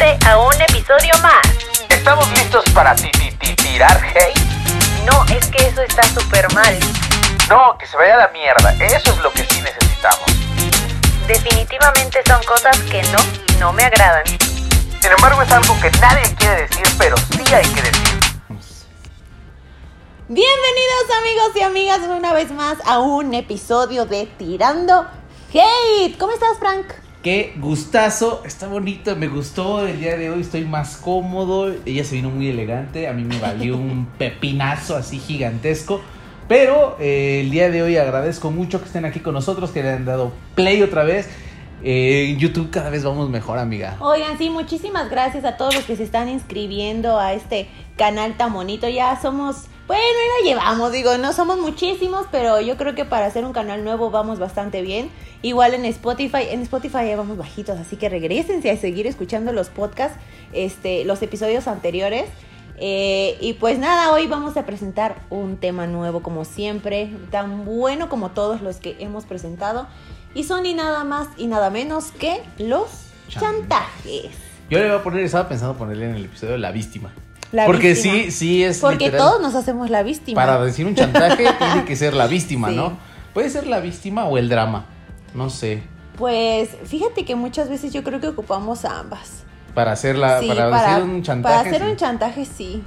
suscribirte a un episodio más. ¿Estamos listos para ti, ti, ti- tirar hate? No, es que eso está súper mal. No, que se vaya a la mierda. Eso es lo que sí necesitamos. Definitivamente son cosas que no, no me agradan. Sin embargo, es algo que nadie quiere decir, pero sí hay que decir. Bienvenidos amigos y amigas una vez más a un episodio de Tirando Hate. ¿Cómo estás, Frank? Qué gustazo, está bonito, me gustó el día de hoy, estoy más cómodo, ella se vino muy elegante, a mí me valió un pepinazo así gigantesco, pero eh, el día de hoy agradezco mucho que estén aquí con nosotros, que le han dado play otra vez, Eh, en YouTube cada vez vamos mejor, amiga. Oigan, sí, muchísimas gracias a todos los que se están inscribiendo a este canal tan bonito. Ya somos, bueno, ahí la llevamos, digo, no somos muchísimos, pero yo creo que para hacer un canal nuevo vamos bastante bien. Igual en Spotify, en Spotify ya vamos bajitos, así que regresense a seguir escuchando los podcasts, este, los episodios anteriores. Eh, y pues nada, hoy vamos a presentar un tema nuevo como siempre, tan bueno como todos los que hemos presentado. Y son ni nada más y nada menos que los chantajes. Yo le voy a poner, estaba pensando ponerle en el episodio la víctima. La Porque víctima. sí, sí es Porque literal. todos nos hacemos la víctima. Para decir un chantaje tiene que ser la víctima, Sí. ¿no? Puede ser la víctima o el drama, no sé. Pues fíjate que muchas veces yo creo que ocupamos ambas. Para hacer, la, Sí, para, hacer un chantaje. Para hacer sí. un chantaje, sí.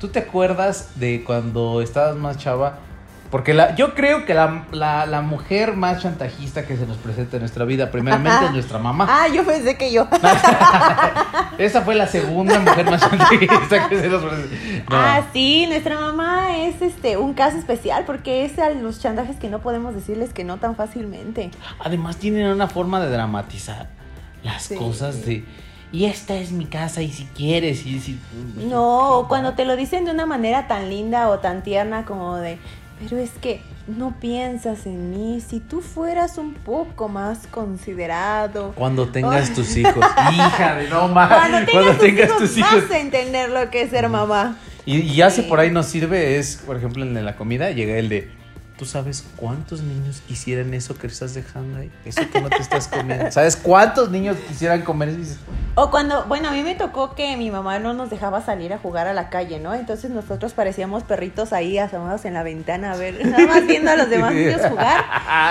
¿Tú te acuerdas de cuando estabas más chava? Porque la, yo creo que la, la- la mujer más chantajista que se nos presenta en nuestra vida, primeramente es nuestra mamá. Ah, yo pensé que yo. Esa fue la segunda mujer más chantajista que se nos presenta. No. Ah, sí, nuestra mamá es este un caso especial porque es a los chantajes que no podemos decirles que no tan fácilmente. Además tienen una forma de dramatizar las Sí. cosas de... Y esta es mi casa y si quieres y si... No, cuando te lo dicen de una manera tan linda o tan tierna como de, pero es que no piensas en mí, si tú fueras un poco más considerado. Cuando tengas tus hijos. Hija de no más. Cuando tengas, tus, hijos, vas a entender lo que es ser mamá. Y, y ya si Sí. por ahí nos sirve es, por ejemplo, en la comida llega el de, ¿tú sabes cuántos niños quisieran eso que estás dejando ahí? Eso que no te estás comiendo. ¿Sabes cuántos niños quisieran comer eso? O cuando, bueno, a mí me tocó que mi mamá no nos dejaba salir a jugar a la calle, ¿no? Entonces nosotros parecíamos perritos ahí asomados en la ventana a ver, nada más viendo a los demás niños jugar.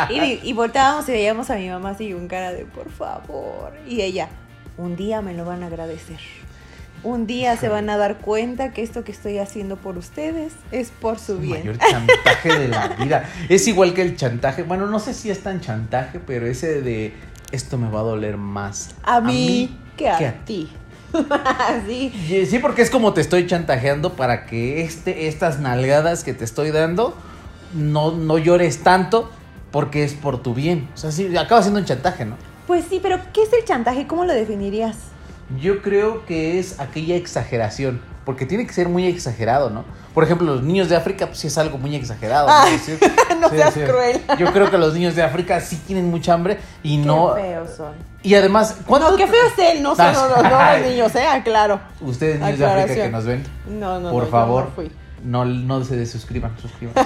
Y, y volteábamos y veíamos a mi mamá así con cara de, por favor. Y ella, un día me lo van a agradecer. Un día se van a dar cuenta que esto que estoy haciendo por ustedes es por su el bien. mayor chantaje de la vida. Es igual que el chantaje, bueno, no sé si es tan chantaje, pero ese de, esto me va a doler más. A mí, que a, que ti. sí. Sí, porque es como te estoy chantajeando para que este, estas nalgadas que te estoy dando no, no llores tanto porque es por tu bien. O sea, sí, acaba siendo un chantaje, ¿no? Pues sí, pero ¿qué es el chantaje? ¿Cómo lo definirías? Yo creo que es aquella exageración, porque tiene que ser muy exagerado, ¿no? Por ejemplo, los niños de África, pues sí es algo muy exagerado. ¿no? Ay, Sí, no sí, seas sí. cruel. Yo creo que los niños de África sí tienen mucha hambre y no... Qué feos son. Y además, ¿cuánto... No, qué feo es él, no son Ah, no, no, no, los niños, ¿eh? Claro. Ustedes niños de África que nos ven, No, no, por yo favor, fui. no, no se desuscriban, suscriban.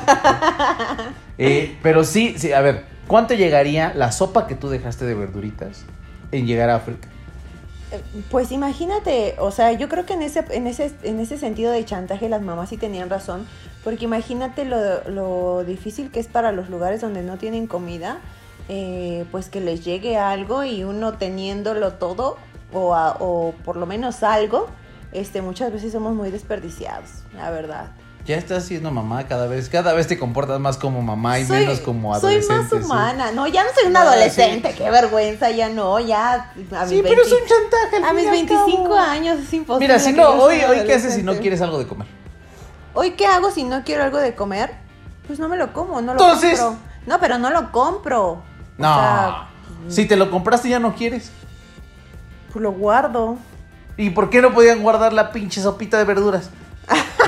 Eh, pero sí, sí, a ver, ¿cuánto llegaría la sopa que tú dejaste de verduritas en llegar a África? Pues imagínate, o sea, yo creo que en ese, en ese, en ese sentido de chantaje las mamás sí tenían razón, porque imagínate lo, lo difícil que es para los lugares donde no tienen comida, eh, pues que les llegue algo y uno teniéndolo todo, o, a- o por lo menos algo, este, muchas veces somos muy desperdiciados, la verdad. Ya estás siendo mamá cada vez, cada vez te comportas más como mamá y Soy- menos como Soy adolescente. más sí. humana, no, ya no soy una Ah, adolescente, qué vergüenza, ya no, ya a mis Sí, pero es 20 un chantaje. A mis y al 25 cabo. años es imposible. Mira, si no, hoy, hoy ¿qué haces si no quieres algo de comer? Hoy qué hago si no quiero algo de comer? Pues no me lo como, no lo Entonces- compro. No, pero no lo compro. O No. sea, si te lo compraste ya no quieres. pues lo guardo. ¿Y por qué no podían guardar la pinche sopita de verduras?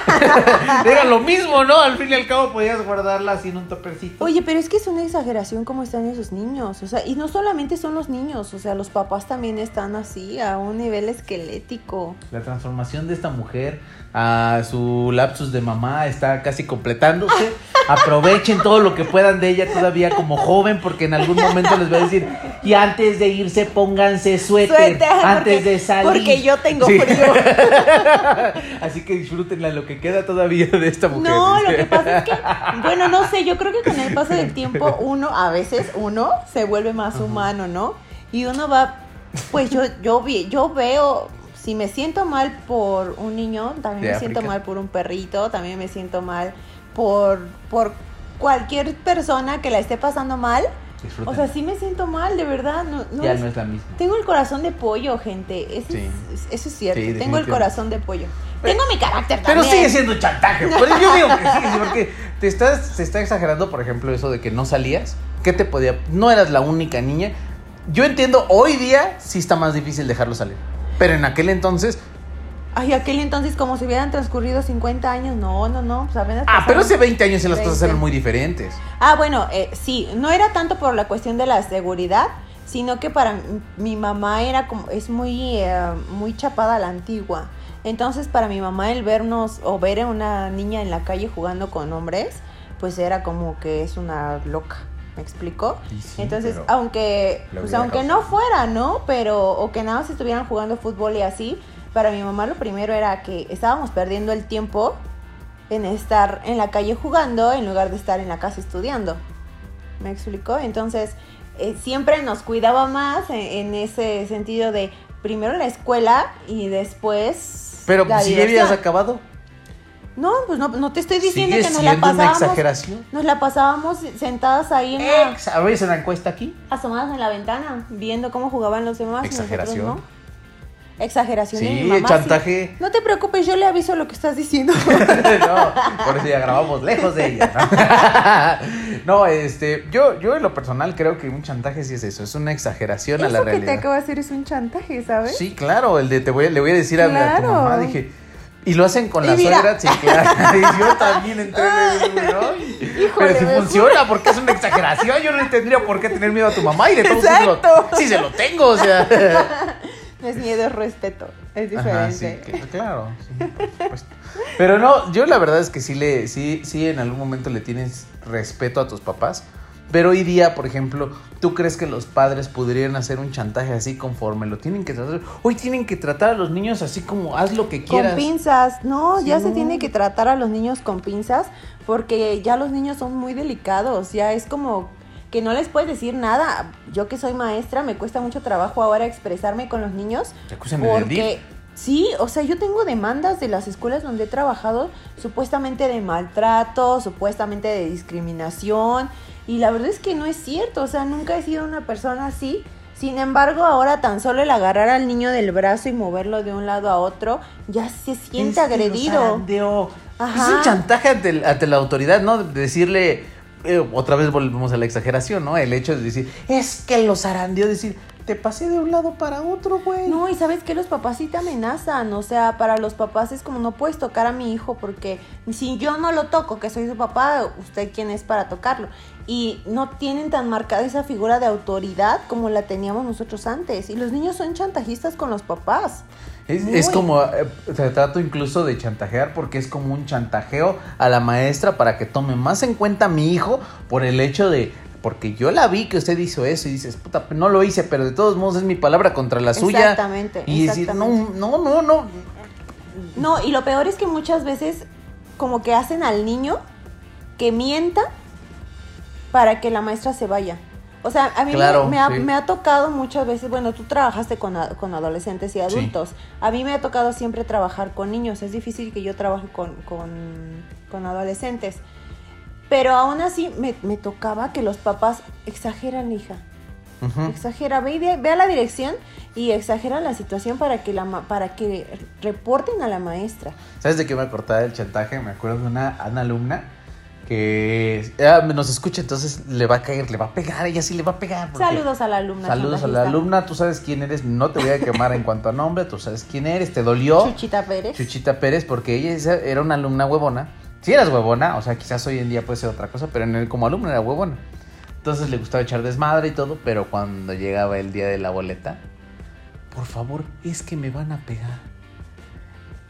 Era lo mismo, ¿no? Al fin y al cabo podías guardarla así en un topercito. Oye, pero es que es una exageración cómo están esos niños. O sea, y no solamente son los niños, o sea, los papás también están así, a un nivel esquelético. La transformación de esta mujer a su lapsus de mamá está casi completándose. Aprovechen todo lo que puedan de ella todavía como joven, porque en algún momento les va a decir, Y antes de irse, pónganse suéter. Suéter, antes porque- de salir. porque yo tengo Sí. frío. Así que disfrútenla lo que queda todavía de esta mujer. No, lo que pasa es que, bueno, no sé, yo creo que con el paso del tiempo uno, a veces uno se vuelve más humano, ¿no? Y uno va, pues yo, yo, vi, yo veo, si me siento mal por un niño, también De me siento mal por un perrito, también me siento mal por, por cualquier persona que la esté pasando mal. O sea, sí me siento mal, de verdad. No, no ya es- no es la misma. Tengo el corazón de pollo, gente. Eso, Sí. es, eso es cierto. Sí, Tengo el corazón de pollo. Tengo mi carácter Pero también. sigue siendo chantaje. Pero yo digo que sí, sí, porque te estás, se está exagerando, por ejemplo, eso de que no salías. ¿Qué te podía? No eras la única niña. Yo entiendo, hoy día sí está más difícil dejarlo salir. Pero en aquel entonces. Ay, aquel entonces, como si hubieran transcurrido 50 años. No, no, no. Pues apenas Ah, pero hace 20 años en las cosas 20. eran muy diferentes. Ah, bueno, eh, sí. No era tanto por la cuestión de la seguridad, sino que para mi mamá era como. Es muy, eh, muy chapada a la antigua. Entonces, para mi mamá, el vernos o ver a una niña en la calle jugando con hombres, pues era como que es una loca. ¿Me sí, Entonces, aunque, pues aunque causado. no fuera, ¿no? Pero, o que nada más estuvieran jugando fútbol y así, para mi mamá lo primero era que estábamos perdiendo el tiempo en estar en la calle jugando en lugar de estar en la casa estudiando. ¿Me explicó? Entonces, eh, siempre nos cuidaba más en, en ese sentido de primero la escuela y después. Pero la si ya habías acabado. No, pues no, no te estoy diciendo que nos la siendo una pasábamos. exageración. Nos la pasábamos sentadas ahí en la, A ver, la encuesta aquí. asomadas en la ventana, viendo cómo jugaban los demás. y nosotros Exageración. no. Exageración Sí, mamá. chantaje. sí. No te preocupes, yo le aviso lo que estás diciendo. no, por eso ya grabamos lejos de ella. ¿no? No, este, yo, yo en lo personal creo que un chantaje sí es eso, es una exageración a la Eso que te realidad. acabo de hacer es un chantaje, ¿sabes? Sí, claro, el de te voy, le voy a decir a, mi- a tu Claro. mamá, dije, y lo hacen con Y la suegra, sí, claro. Y yo también entré en el ¿no? Híjole, Pero si funciona, porque es una exageración, yo no tendría por qué tener miedo a tu mamá y de modos Exacto. lo- sí se lo tengo, o sea. No es miedo, es respeto. Es Ajá, sí, diferente. que- claro, sí, por supuesto. Pero no, yo la verdad es que sí le, sí, sí en algún momento le tienes respeto a tus papás. Pero hoy día, por ejemplo, ¿tú crees que los padres podrían hacer un chantaje así conforme lo tienen que tratar? Hoy tienen que tratar a los niños así como haz lo que quieras. Con pinzas, no, ya Sí. se tiene que tratar a los niños con pinzas porque ya los niños son muy delicados, ya es como que no les puedes decir nada. Yo que soy maestra, me cuesta mucho trabajo ahora expresarme con los niños Te porque sí, o sea, yo tengo demandas de las escuelas donde he trabajado supuestamente de maltrato, supuestamente de discriminación y la verdad es que no es cierto, o sea, nunca he sido una persona así. Sin embargo, ahora tan solo el agarrar al niño del brazo y moverlo de un lado a otro, ya se siente Es agredido. Es un chantaje ante, ante la autoridad, ¿no? De decirle, eh, otra vez volvemos a la exageración, ¿no? El hecho de decir, es que los zarandeó, decir, te pasé de un lado para otro, güey. No, y sabes que los papás sí te amenazan, o sea, para los papás es como no puedes tocar a mi hijo porque si yo no lo toco, que soy su papá, usted quién es para tocarlo. Y no tienen tan marcada esa figura de autoridad como la teníamos nosotros antes. Y los niños son chantajistas con los papás. Es, como, eh, se trato incluso de chantajear porque es como un chantajeo a la maestra para que tome más en cuenta a mi hijo por el hecho de, porque yo la vi que usted hizo eso y dices, puta, no lo hice, pero de todos modos es mi palabra contra la suya. Exactamente, Y decir, no, exactamente. no, no, no. No, y lo peor es que muchas veces como que hacen al niño que mienta para que la maestra se vaya. O sea, a mí me- Claro, me, ha, sí. me ha tocado muchas veces, bueno, tú trabajaste con, a- con adolescentes y adultos. A mí me ha tocado siempre trabajar con niños. Es difícil que yo trabaje con, con, con adolescentes. Pero aún así me, me tocaba que los papás exageran, hija. Ujú. Exagera, ve, y ve, ve a la dirección y exagera la situación para que la para que reporten a la maestra. ¿Sabes de qué me acordaba del chantaje? Me acuerdo de una, una alumna que ah, nos escucha, entonces le va a caer, le va a pegar, ella sí le va a pegar. Saludos a la alumna. Saludos a la alumna, tú sabes quién eres, no te voy a quemar en cuanto a nombre, tú sabes quién eres, te dolió. Chuchita Pérez. Chuchita Pérez, porque ella era una alumna huevona. Si eras huevona, o sea, quizás hoy en día puede ser otra cosa, pero en el- como alumna era huevona. Entonces le gustaba echar desmadre y todo, pero cuando llegaba el día de la boleta, por favor, es que me van a pegar.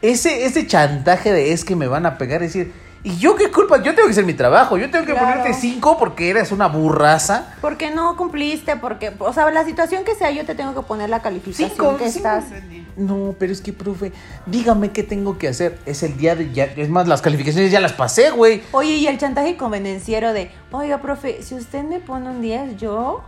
Ese, ese chantaje de es que me van a pegar, es decir, ¿Y yo qué culpa? Yo tengo que hacer mi trabajo. Yo tengo que Claro. ponerte cinco porque eres una burraza. Porque no cumpliste, porque, o sea, la situación que sea, yo te tengo que poner la calificación Cinco, que cinco. estás. No, pero es que, profe, dígame qué tengo que hacer. Es el día de ya. Es más, las calificaciones ya las pasé, güey. Oye, y el chantaje convenenciero de, oiga, profe, si usted me pone un 10, yo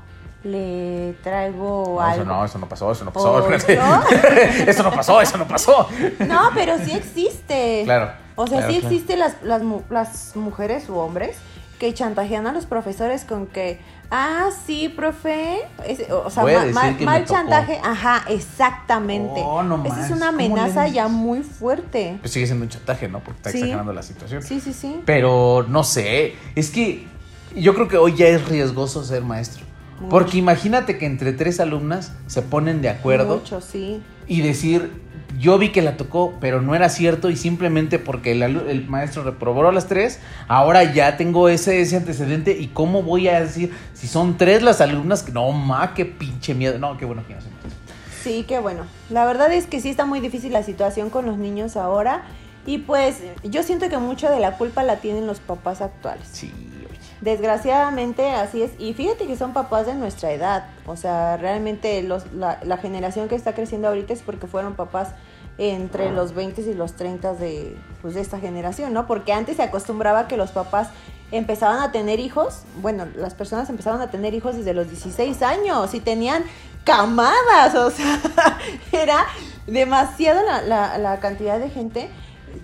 le traigo No, algo. eso no, eso no pasó, eso no pasó. Eso no pasó, eso no pasó. No, pero sí existe. Claro, O sea, claro, sí claro. existen las, las, mu- las mujeres u hombres que chantajean a los profesores con que, ah, sí, profe. Es- o sea, ma- mal, chantaje. Ajá, exactamente. Oh, no Esa es una ¿cómo le amenaza ya muy fuerte. Pues sigue siendo un chantaje, ¿no? Porque está Sí. exagerando la situación. Sí, sí, sí. Pero no sé, es que yo creo que hoy ya es riesgoso ser maestro. Mucho. Porque imagínate que entre tres alumnas se ponen de acuerdo Mucho, sí. y decir, yo vi que la tocó, pero no era cierto y simplemente porque el, el maestro reprobó las tres, ahora ya tengo ese, ese antecedente y cómo voy a decir, si son tres las alumnas, que no, ma, qué pinche miedo. No, qué bueno que no maestro. Sí, qué bueno. La verdad es que sí está muy difícil la situación con los niños ahora. Y pues yo siento que mucho de la culpa la tienen los papás actuales. Sí. Desgraciadamente así es. Y fíjate que son papás de nuestra edad. O sea, realmente los, la, la generación que está creciendo ahorita es porque fueron papás entre los 20 y los 30 de, pues, de esta generación, ¿no? Porque antes se acostumbraba que los papás empezaban a tener hijos, bueno, las personas empezaban a tener hijos desde los 16 años y tenían camadas, o sea, era demasiada la, la- la cantidad de gente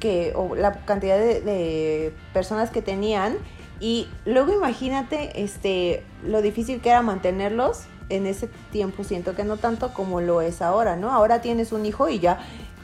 que, o la cantidad de, de personas que tenían y luego imagínate este lo difícil que era mantenerlos en ese tiempo, siento que no tanto como lo es ahora, ¿no? Ahora tienes un hijo y ya,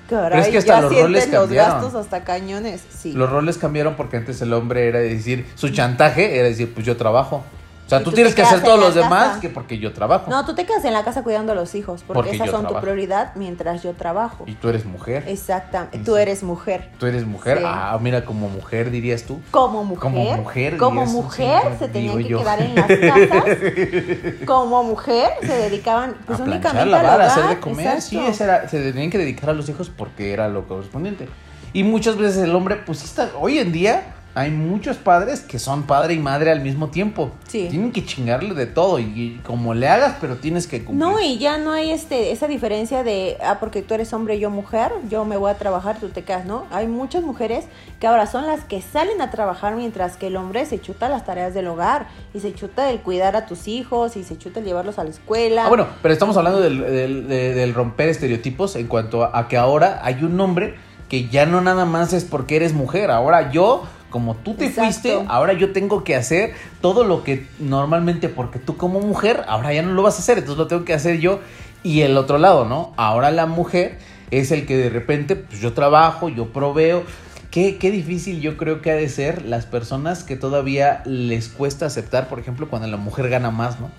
caray, Pero es que hasta ya los roles los cambiaron. gastos hasta cañones, sí. Los roles cambiaron porque antes el hombre era decir, su chantaje era decir, pues yo trabajo. O sea, tú, tú tienes que hacer todos los demás que porque yo trabajo. No, tú te quedas en la casa cuidando a los hijos, porque, Porque esas son tu prioridad mientras yo trabajo. Y tú eres mujer. Exactamente, tú eres mujer. Tú eres mujer. Sí. Ah, mira, como mujer dirías tú. Como mujer, Como mujer, como mujer sí, se tenían que yo. quedar en las casas. Como mujer se dedicaban pues a únicamente lavar, a hogar. hacer de comer. exacto. Sí, era- se tenían que dedicar a los hijos porque era lo correspondiente. Y muchas veces el hombre, pues sí está, hoy en día hay muchos padres que son padre y madre al mismo tiempo. Sí. Tienen que chingarle de todo y, y como le hagas, pero tienes que cumplir. No, y ya no hay este esa diferencia de, ah, porque tú eres hombre y yo mujer, yo me voy a trabajar, tú te quedas, ¿no? Hay muchas mujeres que ahora son las que salen a trabajar mientras que el hombre se chuta las tareas del hogar y se chuta el cuidar a tus hijos y se chuta el llevarlos a la escuela. Ah, bueno, pero estamos hablando del, del- de- del romper estereotipos en cuanto a, a que ahora hay un hombre que ya no nada más es porque eres mujer. Ahora yo, como tú te Exacto. fuiste, ahora yo tengo que hacer todo lo que normalmente porque tú como mujer, ahora ya no lo vas a hacer, entonces lo tengo que hacer yo. Y el otro lado, ¿no? Ahora la mujer es el que de repente, pues yo trabajo, yo proveo. Qué, qué difícil yo creo que ha de ser las personas que todavía les cuesta aceptar, por ejemplo, cuando la mujer gana más, ¿no?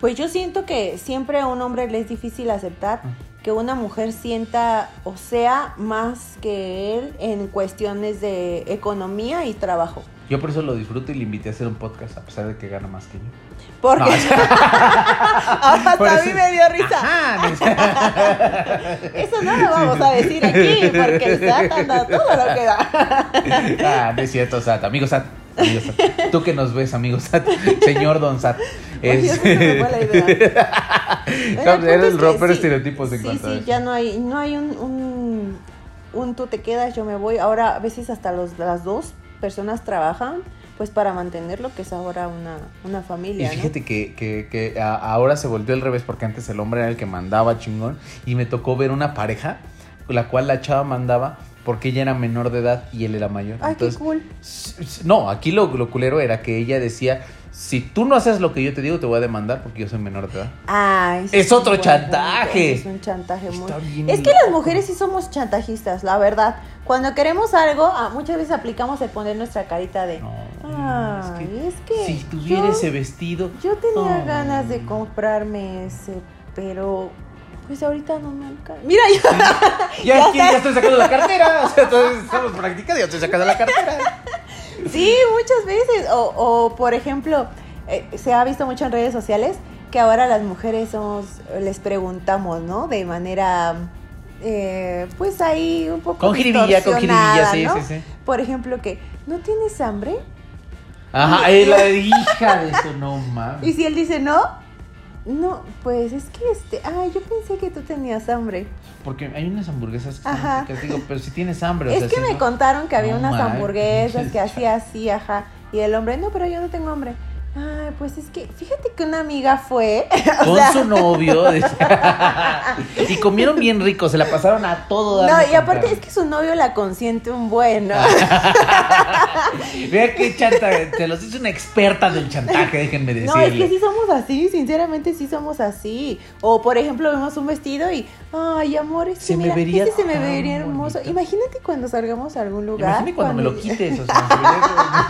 Pues yo siento que siempre a un hombre le es difícil aceptar que una mujer sienta o sea más que él en cuestiones de economía y trabajo. Yo por eso lo disfruto y le invité a hacer un podcast a pesar de que gana más que yo. Porque No, hasta por a mí me dio risa. Ajá, Eso no lo vamos a decir aquí porque el SAT anda todo lo que da. ah, no es cierto, Sat. Amigo Sat. Amigo Sat. Tú que nos ves, amigo Sat. Señor Don Sat. Es- eso se me fue la idea. Bueno, Era el punto el es que romper sí, estereotipos en Sí, a sí, eso. ya no hay, no hay un, un, un tú te quedas, yo me voy. Ahora a veces hasta los, las dos personas trabajan pues para mantener lo que es ahora una, una Y familia, ¿no? fíjate que, que, que a- ahora se volvió al revés porque antes el hombre era el que mandaba chingón y me tocó ver una pareja la cual la chava mandaba porque ella era menor de edad y él era mayor. Ay, Entonces, qué cool. No, aquí lo, lo culero era que ella decía, si tú no haces lo que yo te digo, te voy a demandar porque yo soy menor de edad. Ay, Es un otro chantaje. Es un chantaje muy. Es que las mujeres sí somos chantajistas, la verdad. Cuando queremos algo, ah, muchas veces aplicamos el poner nuestra carita de. No, Ay, es que. si tuviera yo- ese vestido. Yo tenía Oh. ganas de comprarme ese, pero pues ahorita no me alcanza. Mira, yo. Ya, Ya aquí sé. ya estoy sacando la cartera. O sea, entonces estamos practicando, ya estoy sacando la cartera. Sí, muchas veces. O, o, por ejemplo, eh, se ha visto mucho en redes sociales que ahora las mujeres somos, les preguntamos, ¿no? De manera, eh, pues ahí un poco Con jiribilla, con jiribilla, sí, ¿no? sí, sí. Por ejemplo, que, ¿no tienes hambre? Ajá, eh, la hija de eso, no Y mames. si él dice no, no, pues es que este, ay, yo pensé que tú tenías hambre. Porque hay unas hamburguesas que son Ajá. ricas, digo, pero si tienes hambre, o es sea, que si me no- contaron que había No unas hamburguesas que hacía así, ajá. Y el hombre, no, pero yo no tengo hambre. Ay, pues es que, fíjate que una amiga fue. Con sea, su novio. y comieron bien rico, se la pasaron a todo. No, y aparte es que su novio la consiente un buen, ¿no? Vea qué chantaje. Te los dice una experta del chantaje, déjenme No, decirle. es que sí somos así, sinceramente sí somos así. O por ejemplo, vemos un vestido y, ay, amor, es que Se me vería este se me vería hermoso. bonito. Imagínate cuando salgamos a algún lugar. Imagínate cuando me lo quites, o sea,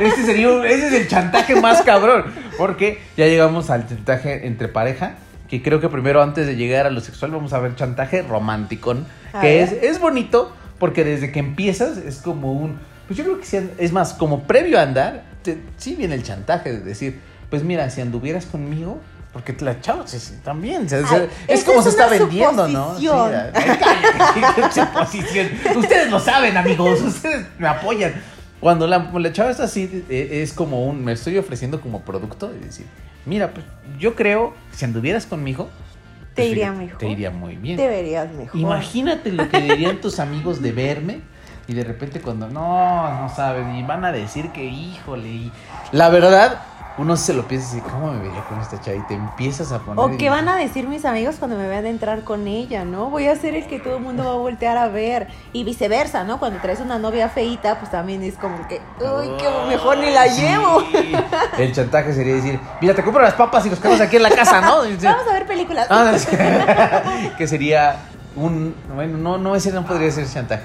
ese sería un- ese es el chantaje más cabrón, porque ya llegamos al chantaje entre pareja, que creo que primero antes de llegar a lo sexual vamos a ver chantaje romántico, A que es, es bonito porque desde que empiezas es como un, pues yo creo que sí, es más como previo a andar, te- sí viene el chantaje de decir, pues mira, si anduvieras conmigo porque la chava sí, sí, también. o sea, Ay, es como es se está vendiendo, ¿no? Sí. Ustedes lo saben, amigos. Ustedes me apoyan. Cuando la, la chava está así, eh, es como un. Me estoy ofreciendo como producto y decir, mira, pues yo creo que si anduvieras conmigo. Te pues, iría fíjate, mejor. Te iría muy bien. Deberías mejor. Imagínate lo que dirían tus amigos de verme y de repente cuando no, no saben y van a decir que híjole y la verdad uno se lo piensa así, ¿cómo me vería con esta chava? Y te empiezas a poner O qué van a decir mis amigos cuando me vean entrar con ella, ¿no? Voy a ser el que todo el mundo va a voltear a ver. Y viceversa, ¿no? Cuando traes una novia feita, pues también es como que, uy, que mejor ni la Sí. llevo. El chantaje sería decir, mira, te compro las papas y los quedamos aquí en la casa, ¿no? Vamos a ver películas. ah, que sería un, bueno, no, no, ese no podría ser chantaje.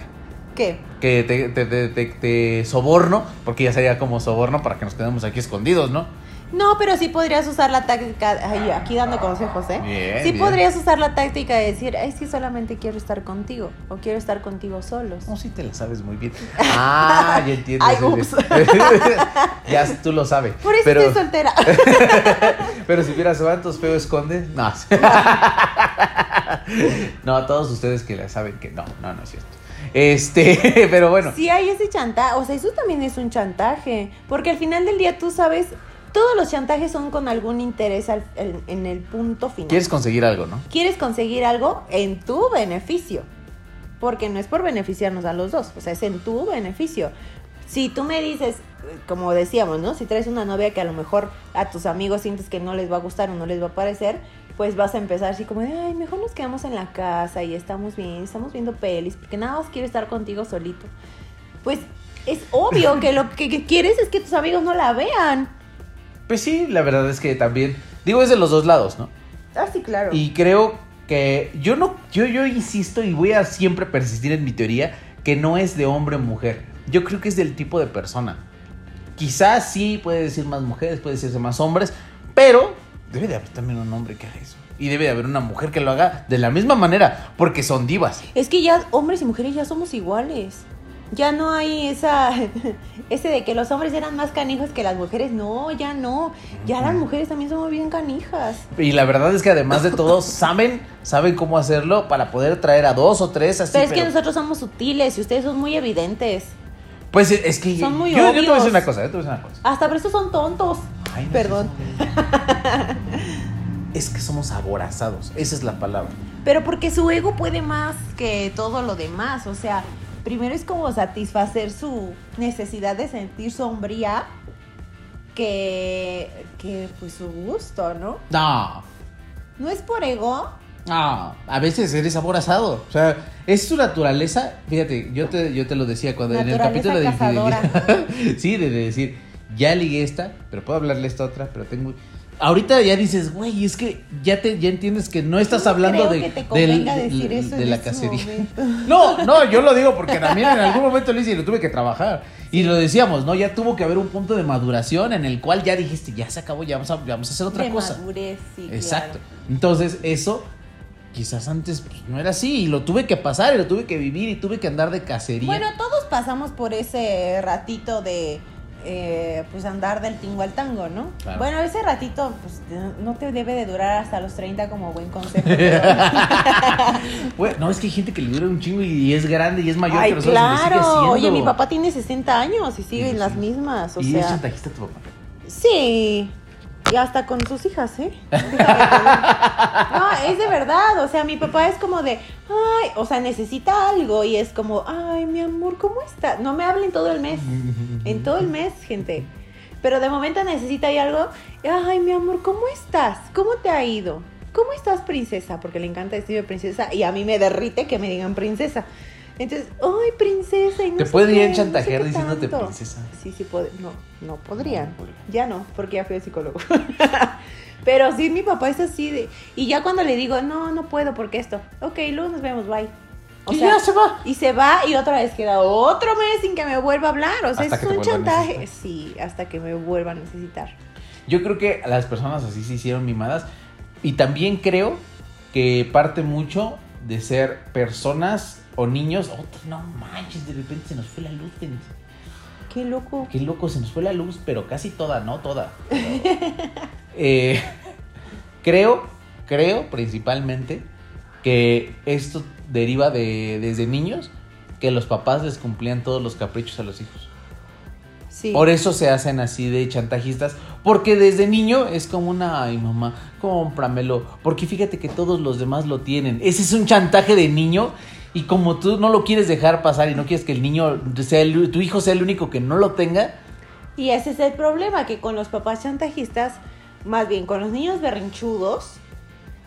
¿Qué? Que te, te, te- te- te soborno, porque ya sería como soborno para que nos quedemos aquí escondidos, ¿no? No, pero sí podrías usar la táctica, ay, aquí dando consejos, ¿eh? Bien, sí bien. podrías usar la táctica de decir, ay, sí, solamente quiero estar contigo, o quiero estar contigo solos. No, sí te la sabes muy bien. Ah, ya entiendo. Ay, ups. ya tú lo sabes. Por eso pero, estoy soltera. pero si vieras cuántos feo esconde, no. no, todos ustedes que la saben que no, no, no es cierto. Este, pero bueno. Sí hay ese chantaje, o sea, eso también es un chantaje, porque al final del día tú sabes, todos los chantajes son con algún interés al- en, en el punto final. Quieres conseguir algo, ¿no? Quieres conseguir algo en tu beneficio, porque no es por beneficiarnos a los dos, o sea, es en tu beneficio. Si tú me dices, como decíamos, ¿no? Si traes una novia que a lo mejor a tus amigos sientes que no les va a gustar o no les va a parecer, pues vas a empezar así como de, ay, mejor nos quedamos en la casa y estamos bien, estamos viendo pelis, porque nada más quiero estar contigo solito. Pues es obvio que lo que, que quieres es que tus amigos no la vean. Pues sí, la verdad es que también. Digo, es de los dos lados, ¿no? Ah, sí, claro. Y creo que yo no, yo, yo insisto y voy a siempre persistir en mi teoría que no es de hombre o mujer. Yo creo que es del tipo de persona. Quizás sí puede decir más mujeres, puede decirse más hombres, pero debe de haber también un hombre que haga eso. Y debe de haber una mujer que lo haga de la misma manera, porque son divas. Es que ya hombres y mujeres ya somos iguales. Ya no hay esa ese de que los hombres eran más canijos que las mujeres. No, ya no. Ya las mujeres también somos bien canijas. Y la verdad es que además de todo, saben, saben cómo hacerlo para poder traer a dos o tres así. pero es que nosotros somos sutiles y ustedes son muy evidentes. Pues es que Son muy yo, yo te voy a decir una cosa, yo te voy a decir una cosa. Hasta por eso son tontos. Ay, no Perdón. Es que somos aborazados, esa es la palabra. Pero porque su ego puede más que todo lo demás. O sea, primero es como satisfacer su necesidad de sentir sombría que, que pues su gusto, ¿no? No, No es por ego, no, a veces eres aborazado. O sea, es tu naturaleza. Fíjate, yo te, yo te lo decía cuando en el capítulo de cazadora. infidelidad. sí, de, de decir, ya ligué esta, pero puedo hablarle esta otra, pero tengo. Ahorita ya dices, güey, es que ya te ya entiendes que no estás hablando creo de, que te del- convenga de- decir de- eso de en la este cacería. momento. No, no, yo lo digo porque también en algún momento lo hice y lo tuve que trabajar. Y lo decíamos, ¿no? Ya tuvo que haber un punto de maduración en el cual ya dijiste, ya se acabó, ya vamos a, ya vamos a hacer otra de cosa. madurez, sí, Exacto. claro. Entonces, eso quizás antes pues, no era así y lo tuve que pasar y lo tuve que vivir y tuve que andar de cacería. Bueno, todos pasamos por ese ratito de eh, pues andar del tingo al tango, ¿no? Claro. Bueno, ese ratito pues no te debe de durar hasta los 30 como buen consejo. pero- Güey, no, es que hay gente que le dura un chingo y es grande y es mayor Ay, que nosotros y le sigue claro. Oye, mi papá tiene 60 años y sigue en las mismas. O y es sea, chantajista tu papá. sí. Y hasta con sus hijas, ¿eh? No, es de verdad. O sea, mi papá es como de, ay, o sea, necesita algo y es como, ay, mi amor, ¿cómo está? No me hablen todo el mes. En todo el mes, gente. Pero de momento necesita algo. Ay, mi amor, ¿cómo estás? ¿Cómo te ha ido? ¿Cómo estás, princesa? Porque le encanta decirme princesa y a mí me derrite que me digan princesa. Entonces, ay, princesa. Y no Te no sé chantajear diciéndote tanto. princesa. Sí, sí, pod- no, no podrían. No. Ya no, porque ya fui al psicólogo. Pero sí, mi papá es así de... Y ya cuando le digo, no, no puedo porque esto. Ok, luego nos vemos, bye. O Y sea, ya se va. y se va y otra vez queda otro mes sin que me vuelva a hablar. O sea, Hasta es un chantaje. Sí, hasta que me vuelva a necesitar. Yo creo que las personas así se hicieron mimadas. Y también creo que parte mucho de ser personas o niños. Oh, no manches, de repente se nos fue la luz. Qué loco. Qué loco, se nos fue la luz, pero casi toda, no toda. Eh, creo, creo principalmente que esto deriva de desde niños que los papás les cumplían todos los caprichos a los hijos. Sí. Por eso se hacen así de chantajistas, porque desde niño es como una, ay mamá, cómpramelo, porque fíjate que todos los demás lo tienen. Ese es un chantaje de niño y como tú no lo quieres dejar pasar y no quieres que el niño sea el- tu hijo sea el único que no lo tenga, Y ese es el problema, que con los papás chantajistas, más bien con los niños berrinchudos,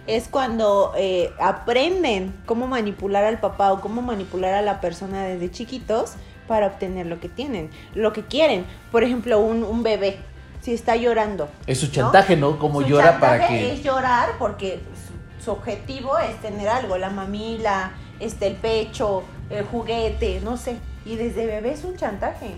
es cuando eh, aprenden cómo manipular al papá o cómo manipular a la persona desde chiquitos para obtener lo que tienen, lo que quieren. Por ejemplo, un, un bebé, si está llorando. es su ¿no? chantaje, ¿no? Como Su llora para que... es llorar porque su, su objetivo es tener algo, la mamila, este, el pecho, el juguete, no sé. Y desde bebé es un chantaje.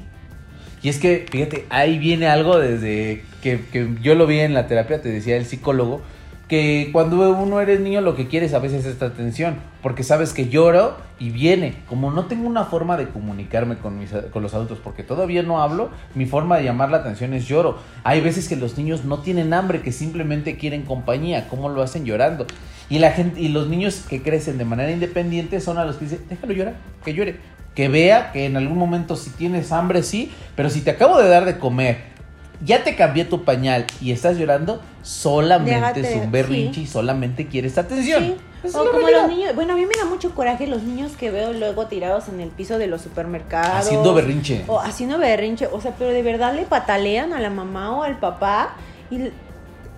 Y es que, fíjate, ahí viene algo desde que, que yo lo vi en la terapia, te decía el psicólogo, que cuando uno eres niño lo que quieres a veces es esta atención, porque sabes que lloro y viene. Como no tengo una forma de comunicarme con, mis, con los adultos, porque todavía no hablo, mi forma de llamar la atención es lloro. Hay veces que los niños no tienen hambre, que simplemente quieren compañía, ¿cómo lo hacen llorando? Y la gente y los niños que crecen de manera independiente son a los que dicen, déjalo llorar, que llore, que vea que en algún momento si tienes hambre sí, pero si te acabo de dar de comer, ya te cambié tu pañal y estás llorando, solamente Déjate, es un berrinche sí. y solamente quieres atención. Sí. Es O como realidad. los niños, bueno, a mí me da mucho coraje los niños que veo luego tirados en el piso de los supermercados. Haciendo berrinche. O haciendo berrinche, o sea, pero de verdad le patalean a la mamá o al papá. Y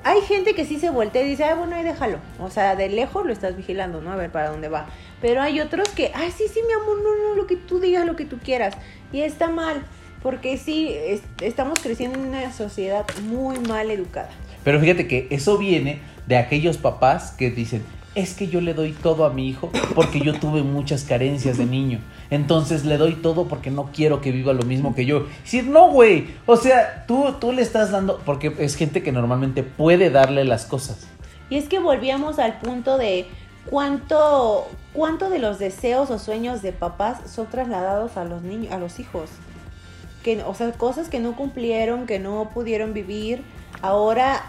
hay gente que sí se voltea y dice, ah, bueno, ahí déjalo. O sea, de lejos lo estás vigilando, ¿no? A ver para dónde va. Pero hay otros que, ay, sí, sí, mi amor, no, no, lo que tú digas, lo que tú quieras. Y está mal, porque sí, es- estamos creciendo en una sociedad muy mal educada. Pero fíjate que eso viene de aquellos papás que dicen, es que yo le doy todo a mi hijo porque yo tuve muchas carencias de niño. Entonces le doy todo porque no quiero que viva lo mismo que yo. Decir, no, güey. O sea, tú, tú le estás dando, porque es gente que normalmente puede darle las cosas. Y es que volvíamos al punto de cuánto, cuánto de los deseos o sueños de papás son trasladados a los niños, a los hijos. Que, o sea, cosas que no cumplieron, que no pudieron vivir. Ahora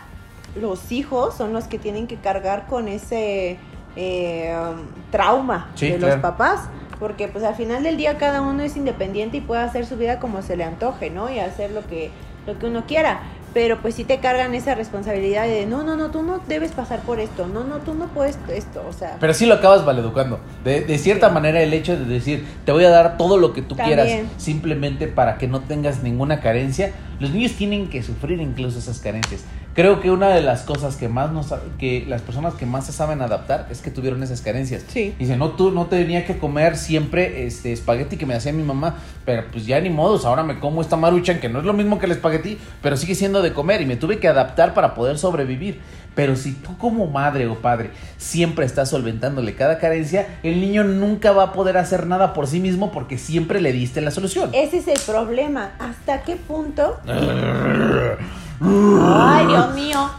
los hijos son los que tienen que cargar con ese eh, um, trauma Sí, de claro. los papás. Porque pues al final del día cada uno es independiente y puede hacer su vida como se le antoje, ¿no? Y hacer lo que, lo que uno quiera. Pero pues sí te cargan esa responsabilidad de no, no, no, tú no debes pasar por esto, no, no, tú no puedes esto, o sea. Pero sí lo acabas maleducando. De, de cierta Sí. manera el hecho de decir, te voy a dar todo lo que tú También. quieras, simplemente para que no tengas ninguna carencia, los niños tienen que sufrir incluso esas carencias. Creo que una de las cosas que más nos, que las personas que más se saben adaptar es que tuvieron esas carencias. Sí. Dicen, no, tú no tenía que comer siempre este espagueti que me hacía mi mamá, pero pues ya ni modos, ahora me como esta maruchan que no es lo mismo que el espagueti, pero sigue siendo de comer y me tuve que adaptar para poder sobrevivir. Pero si tú como madre o padre siempre estás solventándole cada carencia, el niño nunca va a poder hacer nada por sí mismo porque siempre le diste la solución. Ese es el problema. ¿Hasta qué punto? Ay, Dios mío.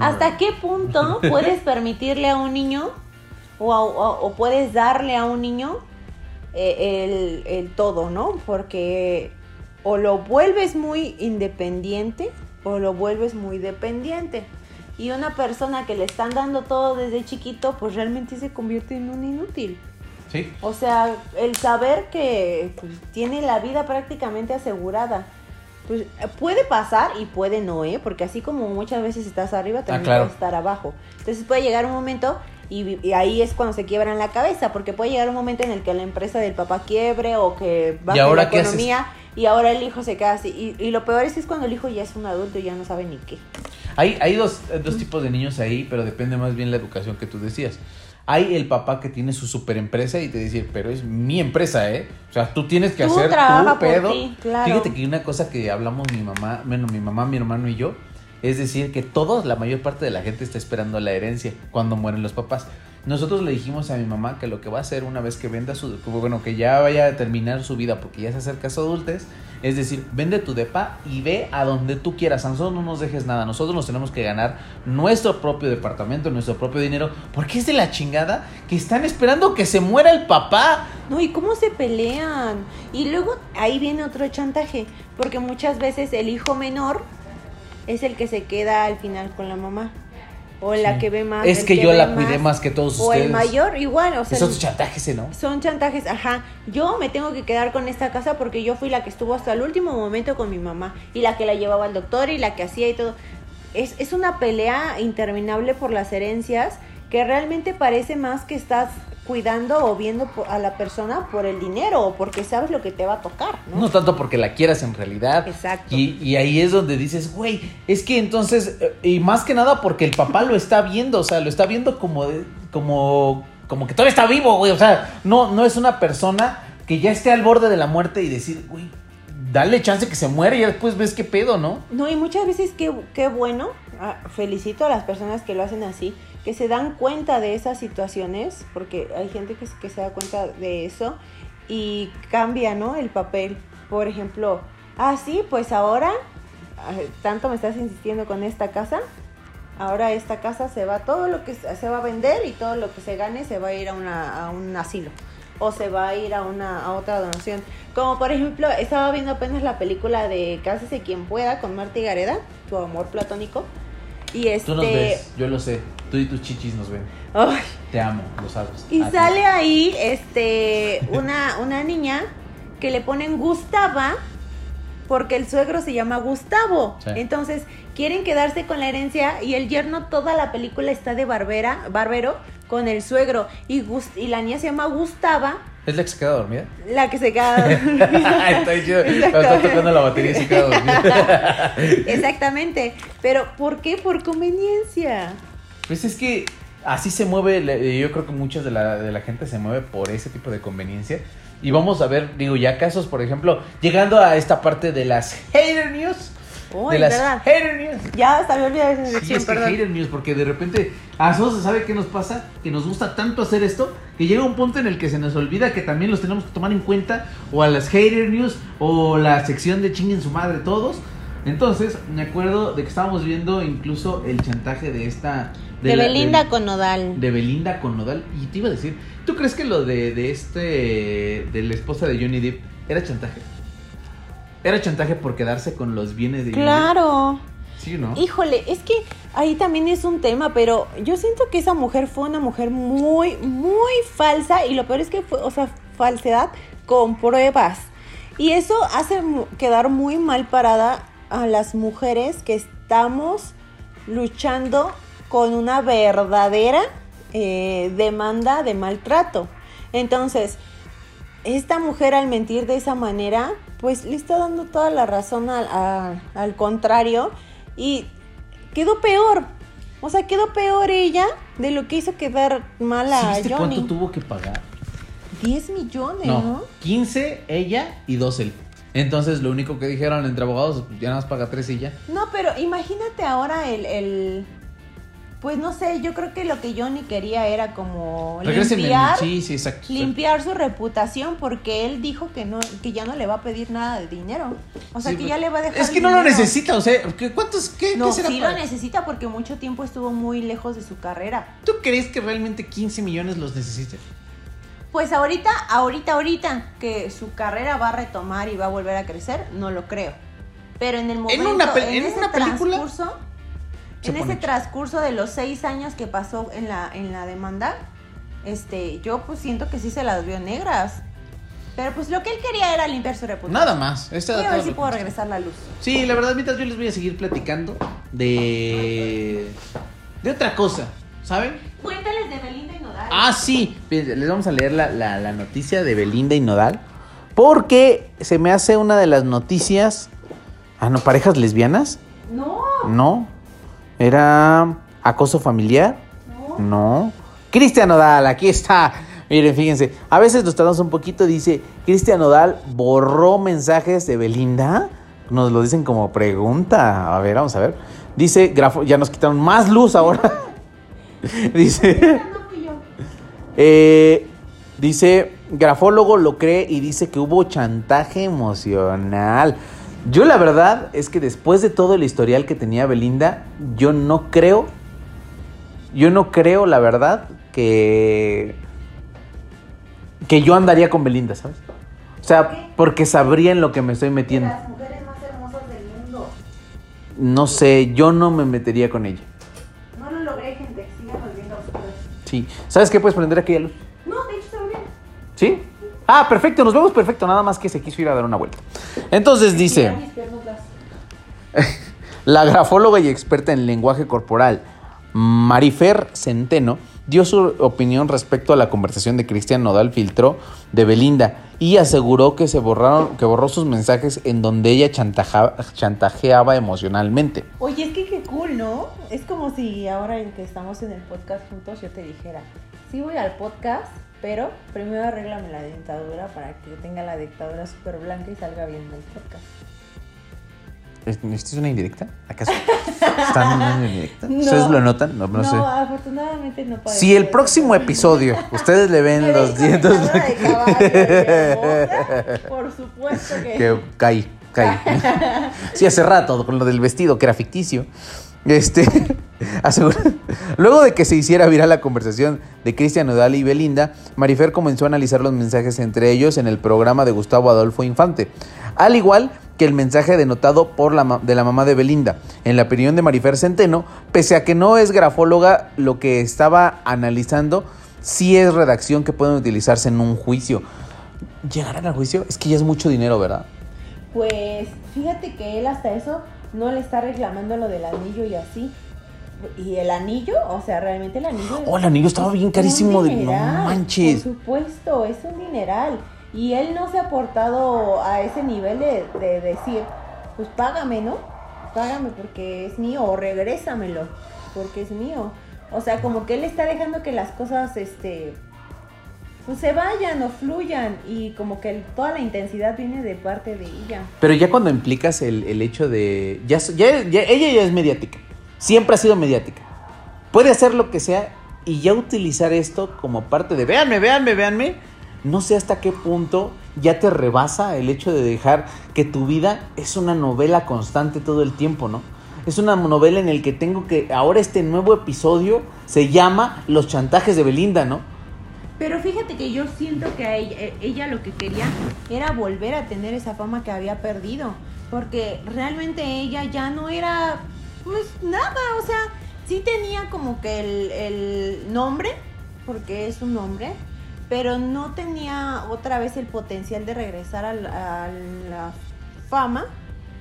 ¿Hasta qué punto puedes permitirle a un niño o, a- o- o puedes darle a un niño eh, el, el todo, ¿no? Porque o lo vuelves muy independiente o lo vuelves muy dependiente. Y una persona que le están dando todo desde chiquito, pues realmente se convierte en un inútil. Sí. O sea, el saber que pues, tiene la vida prácticamente asegurada. Pues puede pasar y puede no, ¿eh? Porque así como muchas veces estás arriba, también Ah, claro. puedes estar abajo. Entonces puede llegar un momento y, y ahí es cuando se quiebran la cabeza, porque puede llegar un momento en el que la empresa del papá quiebre o que baje ahora la haces? economía y ahora el hijo se queda así. Y, y lo peor es que es cuando el hijo ya es un adulto y ya no sabe ni qué. Hay, hay dos, eh, dos tipos de niños ahí, pero depende más bien la educación que tú decías. Hay el papá que tiene su super empresa y te dice, pero es mi empresa, ¿eh? O sea, tú tienes que Tú hacer tu pedo. ti, claro. Fíjate que una cosa que hablamos mi mamá, bueno, mi mamá, mi hermano y yo, es decir, que todos, la mayor parte de la gente está esperando la herencia cuando mueren los papás. Nosotros le dijimos a mi mamá que lo que va a hacer una vez que venda su, bueno, que ya vaya a terminar su vida porque ya se acerca a su adultez, es decir, vende tu depa y ve a donde tú quieras. A nosotros no nos dejes nada. Nosotros nos tenemos que ganar nuestro propio departamento, nuestro propio dinero. Porque es de la chingada que están esperando que se muera el papá. No, ¿y cómo se pelean? Y luego ahí viene otro chantaje, porque muchas veces el hijo menor es el que se queda al final con la mamá. O la Sí. que ve más. Es que yo la cuidé más que todos O ustedes. el mayor, igual, o sea. Es otro chantaje ese, ¿no? Son chantajes, ajá. Yo me tengo que quedar con esta casa porque yo fui la que estuvo hasta el último momento con mi mamá y la que la llevaba al doctor y la que hacía y todo. Es, es una pelea interminable por las herencias que realmente parece más que estás cuidando o viendo a la persona por el dinero o porque sabes lo que te va a tocar, ¿no? No tanto porque la quieras en realidad. Exacto. Y, y ahí es donde dices, güey, es que entonces, eh, y más que nada porque el papá lo está viendo, o sea, lo está viendo como, como, como que todavía está vivo, güey. O sea, no, no es una persona que ya esté al borde de la muerte y decir, güey, dale chance que se muere y después ves qué pedo, ¿no? No, y muchas veces qué, qué bueno, ah, felicito a las personas que lo hacen así, que se dan cuenta de esas situaciones, porque hay gente que, se- da cuenta de eso y cambia, ¿no? El papel. Por ejemplo, ah, sí, pues ahora, ah, tanto me estás insistiendo con esta casa, ahora esta casa se va, todo lo que se va a vender y todo lo que se gane se va a ir a, un asilo o se va a ir a una otra donación. Como por ejemplo, estaba viendo apenas la película de Cásese quien pueda con Marta y Gareda, tu amor platónico. Y este Tú nos ves, yo lo sé. Tú y tus chichis nos ven. Te amo, lo sabes. y A ti. sale ahí este una una niña que le ponen Gustava porque el suegro se llama Gustavo. Sí. Entonces, quieren quedarse con la herencia y el yerno toda la película está de barbera, barbero con el suegro y y la niña se llama Gustava, ¿Es la que se queda dormida? la que se queda está chido. Está tocando la batería y se queda dormida. Exactamente. Pero ¿por qué? Por conveniencia. Pues es que así se mueve, yo creo que muchas de la, de la gente se mueve por ese tipo de conveniencia. Y vamos a ver, digo, ya casos, por ejemplo, llegando a esta parte de las hater news. Uy, de las ¿verdad? hater news. Ya hasta me olvidé esa Sí, sección, es que perdón. hater news, porque de repente a nosotros sabe qué nos pasa, que nos gusta tanto hacer esto, que llega un punto en el que se nos olvida que también los tenemos que tomar en cuenta, o a las hater news, o la sección de chinguen su madre todos. Entonces, me acuerdo de que estábamos viendo incluso el chantaje de esta... De, la- Belinda con Nodal. de Belinda con Nodal. Y te iba a decir, ¿tú crees que lo de, de este, de la esposa de Johnny Depp era chantaje? Era chantaje por quedarse con los bienes de. Claro. Sí, ¿no? Híjole, es que ahí también es un tema, pero yo siento que esa mujer fue una mujer muy, muy falsa y lo peor es que fue, o sea, falsedad con pruebas. Y eso hace quedar muy mal parada a las mujeres que estamos luchando con una verdadera eh, demanda de maltrato. Entonces, esta mujer al mentir de esa manera, pues le está dando toda la razón al, a- al contrario y quedó peor. O sea, quedó peor ella de lo que hizo quedar mal ¿Sí a viste Johnny. cuánto tuvo que pagar? 10 millones, ¿no? No, 15 ella y 2 él. Entonces lo único que dijeron entre abogados, pues ya nada más paga 3 y ya. No, pero imagínate ahora el, el- Pues no sé, yo creo que lo que Johnny quería era como en- limpiar, Sí, sí, exacto. limpiar su reputación porque él dijo que no que ya no le va a pedir nada de dinero. O sea, Sí, que pues, ya le va a dejar Es que no lo necesita, o sea, ¿qué- ¿cuántos? ¿Qué, No, qué será sí para- lo necesita porque mucho tiempo estuvo muy lejos de su carrera. ¿Tú crees que realmente 15 millones los necesite? Pues ahorita, ahorita, ahorita que su carrera va a retomar y va a volver a crecer, no lo creo. Pero en el momento, una pel- en ese una película? transcurso, en ese transcurso de los seis años que pasó en la, en la demanda, este, yo pues siento que sí se las vio negras. Pero pues lo que él quería era limpiar su reputación. Nada más. Esta era a ver si puedo regresar la luz. Sí, la verdad, mientras yo les voy a seguir platicando de. de otra cosa, ¿saben? Cuéntales de Belinda y Nodal. Ah, sí. Les vamos a leer la, la- la noticia de Belinda y Nodal. Porque se me hace una de las noticias. Ah, no, parejas lesbianas. No, No. Era acoso familiar. no. No. Cristian Nodal, aquí está. Miren, fíjense. A veces nos tardamos un poquito. Dice: Cristian Nodal borró mensajes de Belinda. Nos lo dicen como pregunta. A ver, vamos a ver. Dice: grafo- Ya nos quitaron más luz ahora. dice. Eh, dice, grafólogo lo cree y dice que hubo chantaje emocional. Yo la verdad es que después de todo el historial que tenía Belinda, yo no creo, yo no creo la verdad que que yo andaría con Belinda, ¿sabes? O sea, porque sabría en lo que me estoy metiendo. Las mujeres más hermosas del mundo. No sé, yo no me metería con ella. No lo logré, gente. Síganos viendo a ustedes. Sí. ¿Sabes qué puedes prender aquella luz? No, de hecho está bien. ¿Sí? Ah, perfecto, nos vemos perfecto, nada más que se quiso ir a dar una vuelta. Entonces dice, la grafóloga y experta en lenguaje corporal, Marifer Centeno, dio su opinión respecto a la conversación de Cristian Nodal filtró de Belinda y aseguró que se borraron, que borró sus mensajes en donde ella chantaja- chantajeaba emocionalmente. Oye, es que qué cool, ¿no? Es como si ahora en que estamos en el podcast juntos yo te dijera, sí voy al podcast, pero primero arréglame la dentadura para que tenga la dentadura súper blanca y salga bien el podcast. ¿Esto es una indirecta? ¿Acaso? ¿Están en una indirecta? No. ¿Ustedes lo notan? No, no No, sé. afortunadamente no puedo. Si el próximo episodio ustedes le ven los dientes... de caballo, hermosa, por supuesto que... que caí, caí. Sí, hace rato, con lo del vestido, que era ficticio. Este, asegura- Luego de que se hiciera viral la conversación de Cristian Nodal y Belinda, Marifer comenzó a analizar los mensajes entre ellos en el programa de Gustavo Adolfo Infante, al igual que el mensaje denotado por la, de la mamá de Belinda. En la opinión de Marifer Centeno, pese a que no es grafóloga, lo que estaba analizando sí es redacción que pueden utilizarse en un juicio. ¿Llegarán al juicio? Es que ya es mucho dinero, ¿verdad? Pues fíjate que él hasta eso no le está reclamando lo del anillo y así. Y el anillo, o sea, realmente el anillo. Oh, el anillo estaba bien carísimo de- no manches. Por supuesto, es un dineral. Y él no se ha portado a ese nivel de, de decir, pues págame, ¿no? Págame porque es mío o regrésamelo porque es mío. O sea, como que él está dejando que las cosas, este, pues se vayan o fluyan y como que toda la intensidad viene de parte de ella. Pero ya cuando implicas el, el hecho de... Ya, ya- ya- ella ya es mediática. Siempre ha sido mediática. Puede hacer lo que sea y ya utilizar esto como parte de... Véanme, véanme, véanme. No sé hasta qué punto ya te rebasa el hecho de dejar que tu vida es una novela constante todo el tiempo, ¿no? Es una novela en el que tengo que... Ahora este nuevo episodio se llama Los chantajes de Belinda, ¿no? Pero fíjate que yo siento que a ella, eh, ella lo que quería era volver a tener esa fama que había perdido. Porque realmente ella ya no era, pues nada, o sea, sí tenía como que el, nombre, porque es un nombre, pero no tenía otra vez el potencial de regresar al- a la fama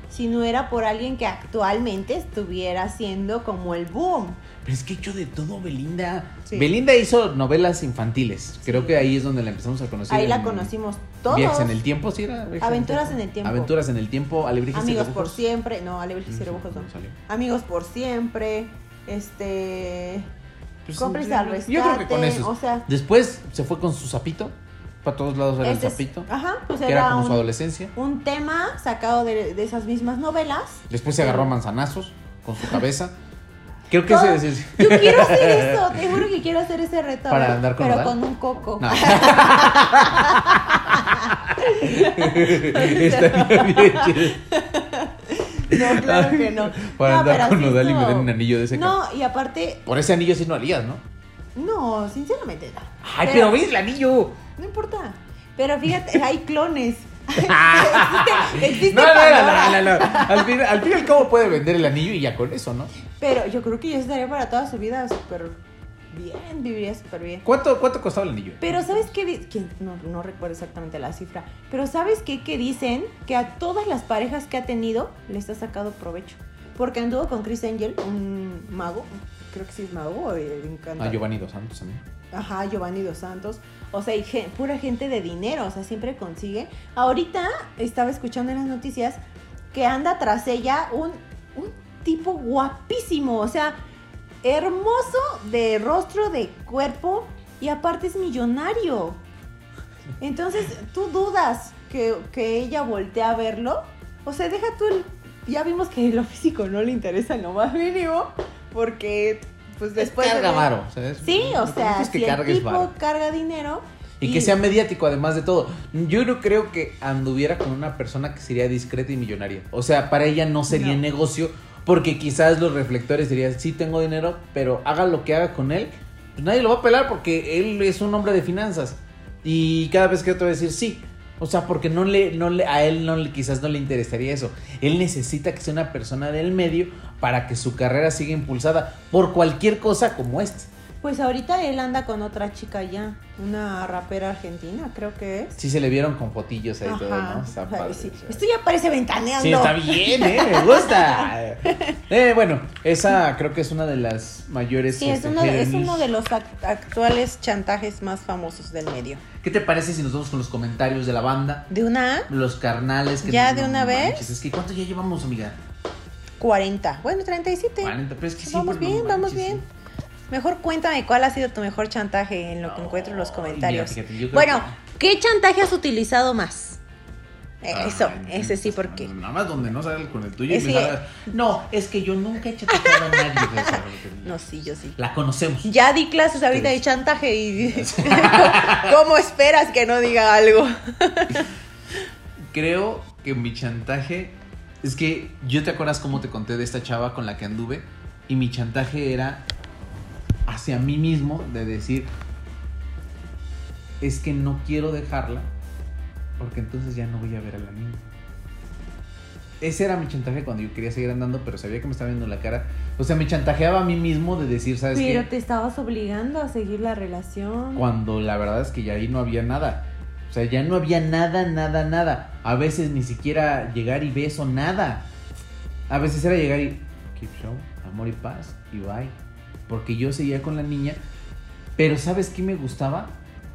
si no era por alguien que actualmente estuviera haciendo como el boom. Pero es que hecho de todo Belinda. Sí. Belinda hizo novelas infantiles. Creo que ahí es donde la empezamos a conocer. Ahí la conocimos todos. Viajes en el tiempo, sí era. Aventuras en el tiempo. Aventuras en el tiempo, Alebrijes Amigos por siempre. No, Alebrijes y Mm, Rebujos no. no. Amigos por siempre. Este. Pues, Cómplices yo- al Yo creo que con rescate, eso. o sea- Después se fue con su sapito. Para todos lados era este el sapito. Ajá, pues que era era como su adolescencia. un tema sacado de, de esas mismas novelas. Después se agarró a manzanazos con su cabeza. Creo que ese es. Yo quiero hacer eso, te juro que quiero hacer ese reto. ¿Para a ver, andar con Pero Nodal? con un coco. No. Estaría bien chido. No, claro que no. Para No, andar pero con Nodal y me den un anillo de ese No, y aparte, Por ese anillo sí no harías, ¿no? no, sinceramente no. Ay, pero ves el anillo. No importa. Pero fíjate, hay clones. Existe No, no, no, no, no, no. Al fin, al fin y al cabo puede vender el anillo y ya con eso, ¿no? Pero yo creo que yo estaría para toda su vida súper bien, viviría súper bien. ¿Cuánto, cuánto costaba el anillo? Pero ¿sabes qué? que no, no recuerdo exactamente la cifra. Pero ¿sabes qué? Que dicen que a todas las parejas que ha tenido les ha sacado provecho. Porque anduvo con Chris Angel, un mago. Creo que sí es mago. encanta- Ah, Giovanni Dos Santos también. Ajá, Giovanni Dos Santos. O sea, pura gente de dinero. O sea, siempre consigue. Ahorita estaba escuchando en las noticias que anda tras ella un, un tipo guapísimo. O sea, hermoso de rostro, de cuerpo. Y aparte es millonario. Entonces, tú dudas que, que ella voltea a verlo. O sea, deja tú el... Ya vimos que lo físico no le interesa lo más mínimo. Porque, pues después... de carga ver- varo, ¿sabes? Sí, o sea, es que si el tipo varo. carga dinero... Y que sea mediático, además de todo. Yo no creo que anduviera con una persona que sería discreta y millonaria. O sea, para ella no sería No. negocio, porque quizás los reflectores dirían, sí tengo dinero, pero haga lo que haga con él, pues nadie lo va a pelar porque él es un hombre de finanzas. Y cada vez que te va a decir sí. O sea, porque no le, no le, a él no le, quizás no le interesaría eso. Él necesita que sea una persona del medio para que su carrera siga impulsada por cualquier cosa como esta. Pues ahorita él anda con otra chica ya, una rapera argentina, creo que es. Sí se le vieron con fotillos ahí todo. ¿no? Está padre, sí. Esto ya parece ventaneando. Sí, está bien, ¿eh? Me gusta. Eh, bueno, esa creo que es una de las mayores. Sí, es este, uno, de, es happenings. uno de los ac- actuales chantajes más famosos del medio. ¿Qué te parece si nos vamos con los comentarios de la banda? De una Los carnales. Que ¿Ya de una vez? manches, Es que ¿cuánto ya llevamos, amiga? 40. Bueno, 37. 40, pero es que Vamos siempre no bien, vamos manches, bien. sí. Mejor cuéntame cuál ha sido tu mejor chantaje en lo que encuentro en los comentarios. mira, fíjate, bueno, que- ¿qué chantaje has utilizado más? Eso, Ay, ese sí, porque. Nada más donde no sale con el tuyo. y me No, es que yo nunca he chantajeado a nadie. No, sí, yo sí. La conocemos. Ya di clases ahorita Sí. de chantaje y ¿cómo esperas que no diga algo? Creo que mi chantaje es que yo te acuerdas cómo te conté de esta chava con la que anduve y mi chantaje era hacia mí mismo de decir es que no quiero dejarla porque entonces ya no voy a ver a la niña. Ese era mi chantaje cuando yo quería seguir andando, pero sabía que me estaba viendo la cara. O sea, me chantajeaba a mí mismo de decir, ¿sabes qué? Pero te estabas obligando a seguir la relación. Cuando la verdad es que ya ahí no había nada. O sea, ya no había nada, nada, nada. A veces ni siquiera llegar y beso, nada. A veces era llegar y keep show, amor y paz, y bye. Porque yo seguía con la niña. Pero ¿sabes qué me gustaba?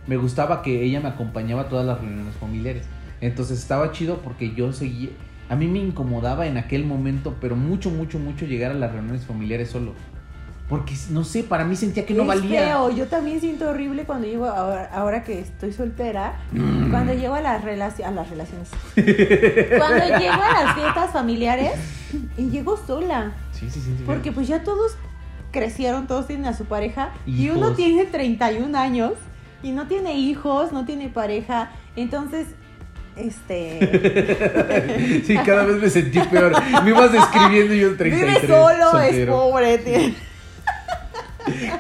Me gustaba que ella me acompañaba a todas las reuniones familiares. Entonces estaba chido porque yo seguía... A mí me incomodaba en aquel momento, pero mucho, mucho, mucho llegar a las reuniones familiares solo. Porque, no sé, para mí sentía que no es valía. feo, yo también siento horrible cuando llego, ahora, ahora que estoy soltera, Mm. cuando llego a las, relaci- a las relaciones. cuando llego a las fiestas familiares y llego sola. Sí, sí, sí. Porque pues ya todos crecieron, todos tienen a su pareja y uno tiene 31 años y no tiene hijos, no tiene pareja. Entonces, este... Sí, cada vez me sentí peor. Me ibas describiendo y yo 33. Vive solo, es pobre. tiene-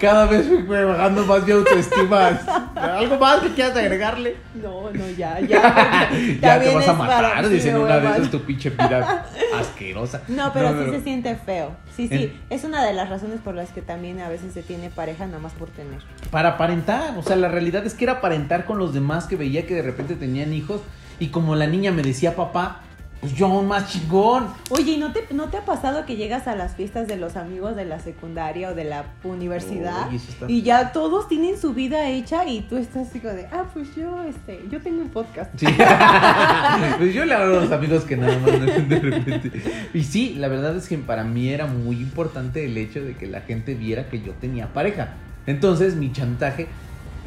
Cada vez fui bajando más mi autoestima. ¿Algo más que quieras agregarle? No, no, ya, ya. ya te vienes vas a matar, dicen una de esas tu pinche pirata asquerosa. No, pero sí se siente feo. Sí, sí. Es una de las razones por las que también a veces se tiene pareja nada más por tener. Para aparentar, o sea, la realidad es que era aparentar con los demás que veía que de repente tenían hijos y como la niña me decía papá, pues yo aún más chingón. Oye, ¿y no te, no te ha pasado que llegas a las fiestas de los amigos de la secundaria o de la universidad Uy, eso está- y ya todos tienen su vida hecha y tú estás así como de, ah, pues yo, este, yo tengo un podcast. Sí. pues yo le hablo a los amigos que nada más de repente. Y sí, la verdad es que para mí era muy importante el hecho de que la gente viera que yo tenía pareja. Entonces mi chantaje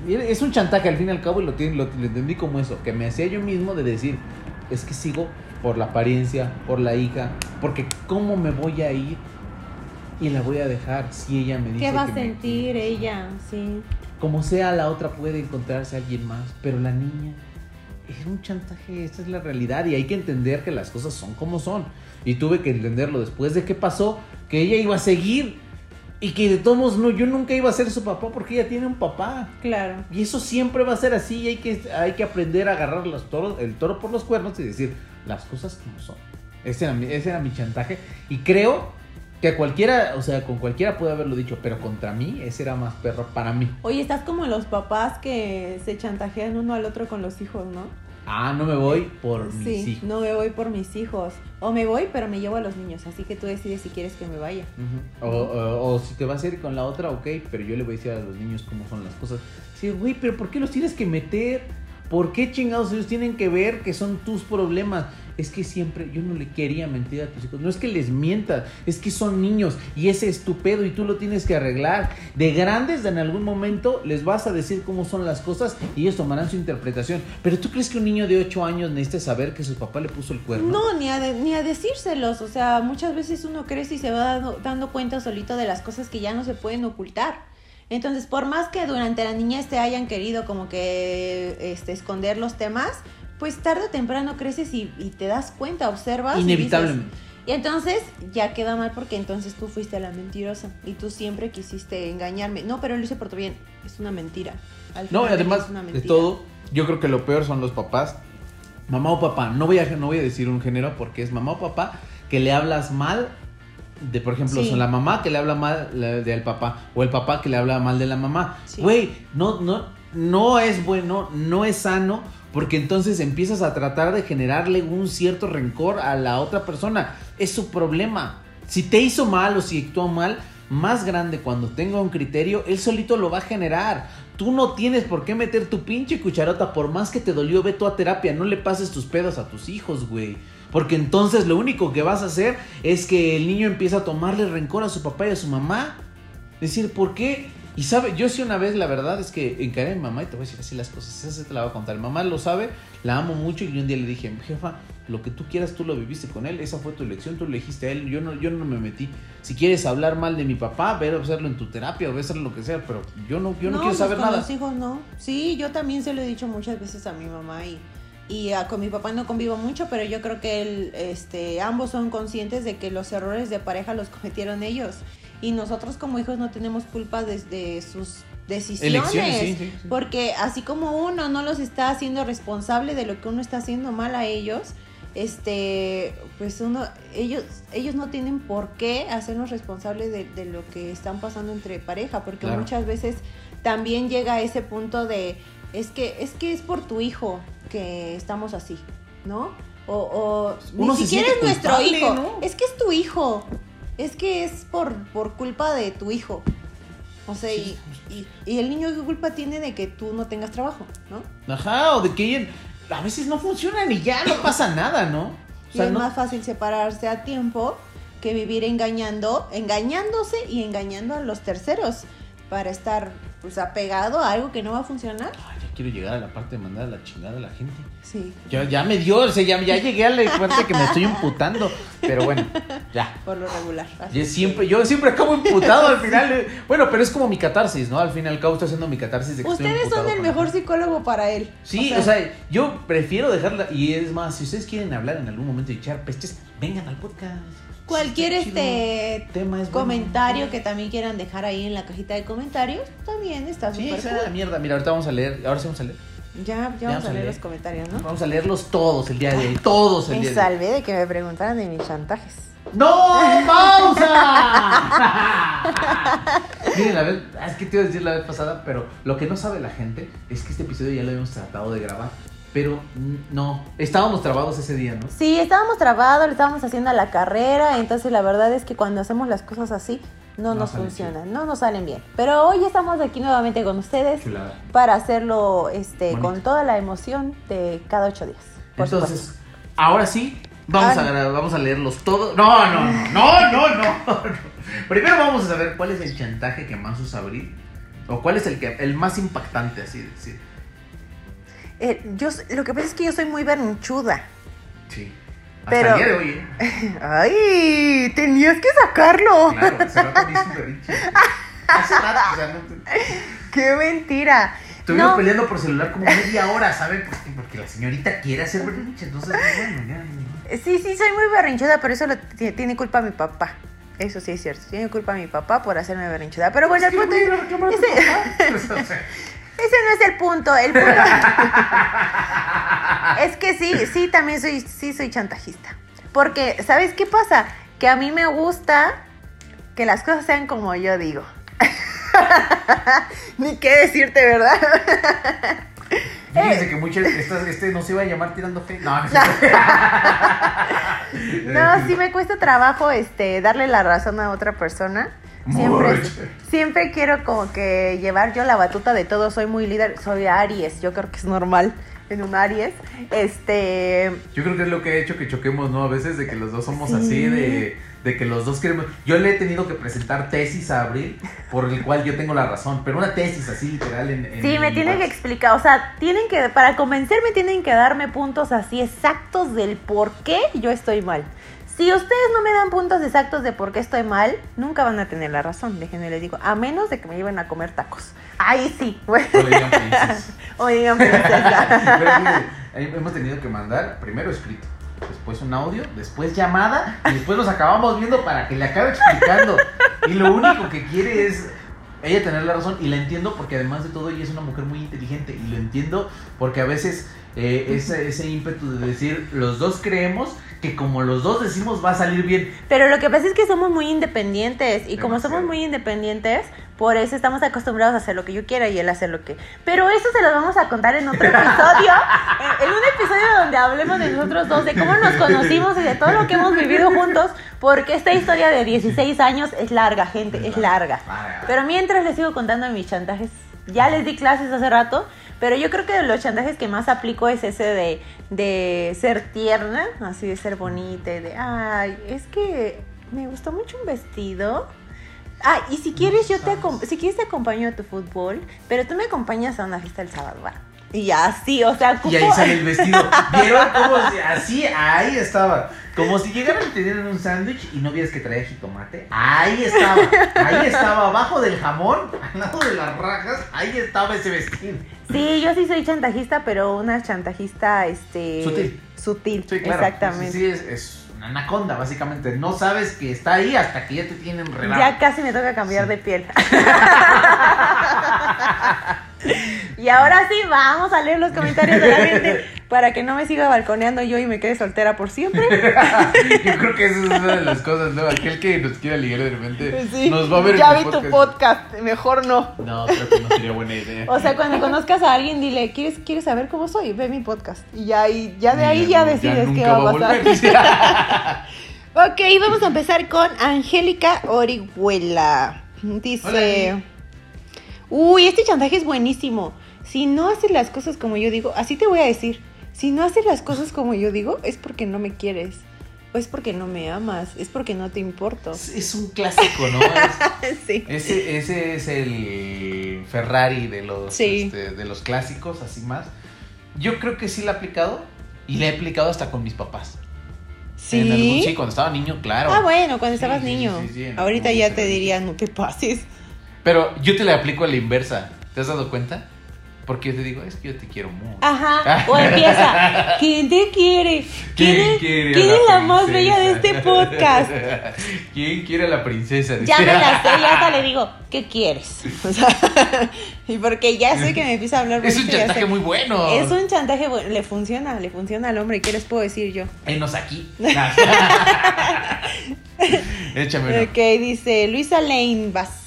es un chantaje al fin y al cabo y lo, tiene- lo, lo entendí como eso, que me hacía yo mismo de decir, es que sigo por la apariencia, por la hija, porque cómo me voy a ir y la voy a dejar si ella me dice ¿Qué va a me sentir ella? Sí. como sea, la otra puede encontrarse a alguien más, pero la niña es un chantaje, esa es la realidad y hay que entender que las cosas son como son. Y tuve que entenderlo después de que pasó, que ella iba a seguir Y que de todos modos, no, yo nunca iba a ser su papá porque ella tiene un papá. Claro. Y eso siempre va a ser así y hay que, hay que aprender a agarrar los toros, el toro por los cuernos y decir las cosas como son. Ese era, mi, ese era mi chantaje. Y creo que cualquiera, o sea, con cualquiera puede haberlo dicho, pero contra mí ese era más perro para mí. Oye, estás como los papás que se chantajean uno al otro con los hijos, ¿no? Ah, no me voy por mis sí, hijos. no me voy por mis hijos. O me voy, pero me llevo a los niños. Así que tú decides si quieres que me vaya. O- o si te vas a ir con la otra, ok, pero yo le voy a decir a los niños cómo son las cosas. Sí, güey, pero ¿por qué los tienes que meter? ¿Por qué chingados ellos tienen que ver que son tus problemas? Es que siempre yo no le quería mentir a tus hijos. No es que les mientas, es que son niños y ese es tu pedo y tú lo tienes que arreglar. De grandes, en algún momento les vas a decir cómo son las cosas y ellos tomarán su interpretación. Pero tú crees que un niño de 8 años necesita saber que su papá le puso el cuerno? No, ni a, de- ni a decírselos. O sea, muchas veces uno crece y se va dando, dando cuenta solito de las cosas que ya no se pueden ocultar. Entonces, por más que durante la niñez te hayan querido como que este, esconder los temas, pues tarde o temprano creces y, y te das cuenta, observas. y Inevitablemente. Y, entonces ya queda mal porque entonces tú fuiste la mentirosa y tú siempre quisiste engañarme. No, pero lo hice por tu bien. Es una mentira. Al No, y además de todo, yo creo que lo peor son los papás. Mamá o papá, no voy a, no voy a decir un género porque es mamá o papá que le hablas mal de, por ejemplo, Sí. son la mamá que le habla mal del papá o el papá que le habla mal de la mamá. Sí. Güey, no, no, no es bueno, no es sano porque entonces empiezas a tratar de generarle un cierto rencor a la otra persona. Es su problema. Si te hizo mal o si actuó mal, más grande cuando tenga un criterio, él solito lo va a generar. Tú no tienes por qué meter tu pinche cucharota, por más que te dolió, ve tú a terapia, no le pases tus pedos a tus hijos, güey. Porque entonces lo único que vas a hacer es que el niño empieza a tomarle rencor a su papá y a su mamá. Decir, ¿por qué? Y sabe, yo sí una vez, la verdad es que encaré a mi mamá y te voy a decir así las cosas. Esa te la voy a contar. Mi mamá lo sabe, la amo mucho y un día le dije, jefa, lo que tú quieras tú lo viviste con él, esa fue tu elección, tú lo elegiste a él, yo no, yo no me metí. Si quieres hablar mal de mi papá, ve a hacerlo en tu terapia o ve a hacerlo lo que sea, pero yo no, yo no, quiero pues saber con nada. los hijos no. Sí, yo también se lo he dicho muchas veces a mi mamá y, y ah, con mi papá no convivo mucho, pero yo creo que él, este, ambos son conscientes de que los errores de pareja los cometieron ellos. Y nosotros como hijos no tenemos culpa desde sus decisiones. Elecciones, sí, sí, sí. Porque así como uno no los está haciendo responsable de lo que uno está haciendo mal a ellos, este, pues uno, ellos, ellos no tienen por qué hacernos responsables de, de lo que están pasando entre pareja, porque Claro. muchas veces también llega a ese punto de, es que, es que es por tu hijo que estamos así, ¿no? O, o Uno ni siquiera es nuestro hijo, ¿no? es que es tu hijo, es que es por, por culpa de tu hijo. O sea, y, y, y el niño qué culpa tiene de que tú no tengas trabajo, ¿no? Ajá, o de que ella- a veces no funcionan y ya no pasa nada, ¿no? O Y es no- más fácil separarse a tiempo que vivir engañando, engañándose y engañando a los terceros para estar pues apegado a algo que no va a funcionar. Ay, quiero llegar a la parte de mandar a la chingada a la gente. Sí, Ya, ya me dio, o sea, ya, ya llegué a la parte que me estoy imputando. Pero bueno, ya. por lo regular. Yo siempre, yo siempre acabo imputado al final. eh. Bueno, pero es como mi catarsis, ¿no? Al fin y al cabo estoy haciendo mi catarsis de que estoy Ustedes son el mejor psicólogo para él. Sí, o sea, yo prefiero dejarla. Y es más, si ustedes quieren hablar en algún momento y echar pestes, vengan al podcast. Cualquier este tema es bueno. comentario que también quieran dejar ahí en la cajita de comentarios, también está Sí, súper esa era la cool. mierda. Mira, ahorita vamos a leer. Ahora sí vamos a leer. Ya, ya vamos a leer los comentarios, ¿no? Vamos a leerlos todos el día de hoy. Todos el Me día de hoy. salvé de que me preguntaran de mis chantajes. ¡No! ¡Pausa! Miren, la vez, es que te iba a decir la vez pasada, pero lo que no sabe la gente es que este episodio ya lo habíamos tratado de grabar. Pero no, estábamos trabados ese día, ¿no? Sí, estábamos trabados, le estábamos haciendo a la carrera, entonces la verdad es que cuando hacemos las cosas así, no, No nos funcionan, no nos salen bien. Pero hoy estamos aquí nuevamente con ustedes Chulada. para hacerlo este, Bonito. con toda la emoción de cada ocho días. Entonces, supuesto. ahora sí, vamos a, vamos a leerlos todos. No, no, no, no, no, no, no. Primero vamos a saber cuál es el chantaje que más usa Abril. O cuál es el, que, el más impactante, así de decir. Eh, yo, lo que pasa es que yo soy muy berrinchuda. Sí. Hasta Pero- el día de hoy, ¿eh? ¡Ay! Tenías que sacarlo. Claro, hace rato me hice un berrinche. Hace rato, o sea, no te- ¡Qué mentira! Estuvimos No. peleando por celular como media hora, ¿saben? Porque, porque la señorita quiere hacer berrinche, entonces, bueno, ya. ya. Sí, sí, soy muy berrinchuda, pero eso lo tiene culpa mi papá. Eso sí es cierto. Tiene culpa mi papá por hacerme berrinchuda. Pero bueno, el punto es- ese- no es el punto. El punto es que sí, sí, también soy, sí soy chantajista. Porque, ¿sabes qué pasa? Que a mí me gusta que las cosas sean como yo digo. Ni qué decirte, ¿verdad? Fíjense que muchas, estas- este no se iba a llamar tirando fe. No, no. No, sí me cuesta trabajo este darle la razón a otra persona. Siempre, siempre quiero como que llevar yo la batuta de todo. Soy muy líder, soy Aries. Yo creo que es normal en un Aries. Este, Yo creo que es lo que ha hecho que choquemos, ¿no? A veces de que los dos somos Sí. así, de, de que los dos queremos... Yo le he tenido que presentar tesis a Abril, por el cual yo tengo la razón, pero una tesis así literal en... en Sí, me en tienen que explicar, o sea, tienen que, para convencerme tienen que darme puntos así exactos del por qué yo estoy mal. Si ustedes no me dan puntos exactos de por qué estoy mal, nunca van a tener la razón, déjenme les digo, a menos de que me lleven a comer tacos. Ahí sí. O digan princesa. O digan princesa. Pero fíjate, ahí hemos tenido que mandar primero escrito, después un audio, después llamada, y después nos acabamos viendo para que le acabe explicando. Y lo único que quiere es ella tener la razón, y la entiendo porque además de todo ella es una mujer muy inteligente, y lo entiendo porque a veces eh, ese, ese ímpetu de decir, los dos creemos que como los dos decimos va a salir bien. Pero lo que pasa es que somos muy independientes y como somos Demasiado. muy independientes, por eso estamos acostumbrados a hacer lo que yo quiera y él hacer lo que... Pero eso se lo vamos a contar en otro episodio, en, en un episodio donde hablemos de nosotros dos, de cómo nos conocimos y de todo lo que hemos vivido juntos, porque esta historia de 16 años es larga, gente, es larga. Pero mientras les sigo contando mis chantajes, ya les di clases hace rato, pero yo creo que de los chantajes que más aplico es ese de, de ser tierna, así de ser bonita, y de, ay, es que me gustó mucho un vestido. Ah, y si quieres yo te si quieres te acompaño a tu fútbol, pero tú me acompañas a una fiesta el sábado, va. Y así, o sea, Y ahí ocupo- sale el vestido. ¿Vieron cómo si- así? Ahí estaba. Como si llegaran y te dieran un sándwich y no vieras que traía jitomate. Ahí estaba. Ahí estaba. Abajo del jamón, al lado de las rajas, ahí estaba ese vestido. Sí, yo sí soy chantajista, pero una chantajista, este... Sutil. Sutil, Sí, claro. exactamente. Sí, sí, es, es una anaconda, básicamente. No sabes que está ahí hasta que ya te tienen relado. Ya casi me toca cambiar de piel. y ahora sí, vamos a leer los comentarios de la gente para que no me siga balconeando yo y me quede soltera por siempre. Yo creo que esa es una de las cosas, ¿no? Aquel que nos quiera ligar de repente Sí, nos va a ver ya en vi el tu podcast, mejor no. No, creo que no sería buena idea. O sea, cuando conozcas a alguien, dile, ¿quieres, ¿quieres saber cómo soy? Ve mi podcast. Y ya, y ya de ahí ya decides qué va a pasar. Ok, vamos a empezar con Angélica Orihuela. Dice, Hola. Uy, este chantaje es buenísimo. Si no haces las cosas como yo digo, así te voy a decir, si no haces las cosas como yo digo, es porque no me quieres. O es porque no me amas, es porque no te importo. Es, un clásico, ¿no? Es- sí. ese, ese es el Ferrari de los, Sí. este, de los clásicos, así más. Yo creo que sí la he aplicado y la he aplicado hasta con mis papás. En algún- ¿Sí? sí, cuando estaba niño, claro. Ah, bueno, cuando Sí, estabas sí, niño. sí, sí, Ahorita ya te diría, no te pases. Pero yo te la aplico a la inversa. ¿Te has dado cuenta? Porque yo te digo, es que yo te quiero mucho. Ajá, o empieza, ¿quién te quiere? ¿Quién, quiere quién es la más bella de este podcast? ¿Quién quiere a la princesa? Ya me la sé, ya hasta le digo, ¿qué quieres? O sea, y porque ya sé que me empieza a hablar Es un chantaje sé. muy bueno. Es un chantaje bueno, le funciona, le funciona al hombre, ¿qué les puedo decir yo? Enos aquí. Échame uno. Ok, dice Luisa Lane, vas.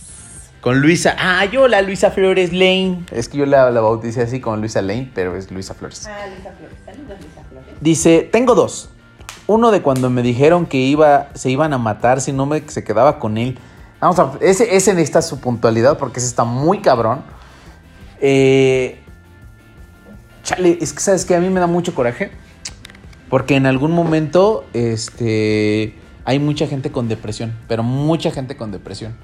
Con Luisa. Ah, yo la Luisa Flores Lane. Es que yo la, la bauticé así con Luisa Lane, pero es Luisa Flores. Ah, Luisa Flores, saludos Luisa Flores. Dice, tengo dos. Uno de cuando me dijeron que iba, se iban a matar si no me se quedaba con él. Vamos a, ese, ese necesita su puntualidad porque ese está muy cabrón. Eh, chale, es que sabes que a mí me da mucho coraje. Porque en algún momento, este, hay mucha gente con depresión, pero mucha gente con depresión.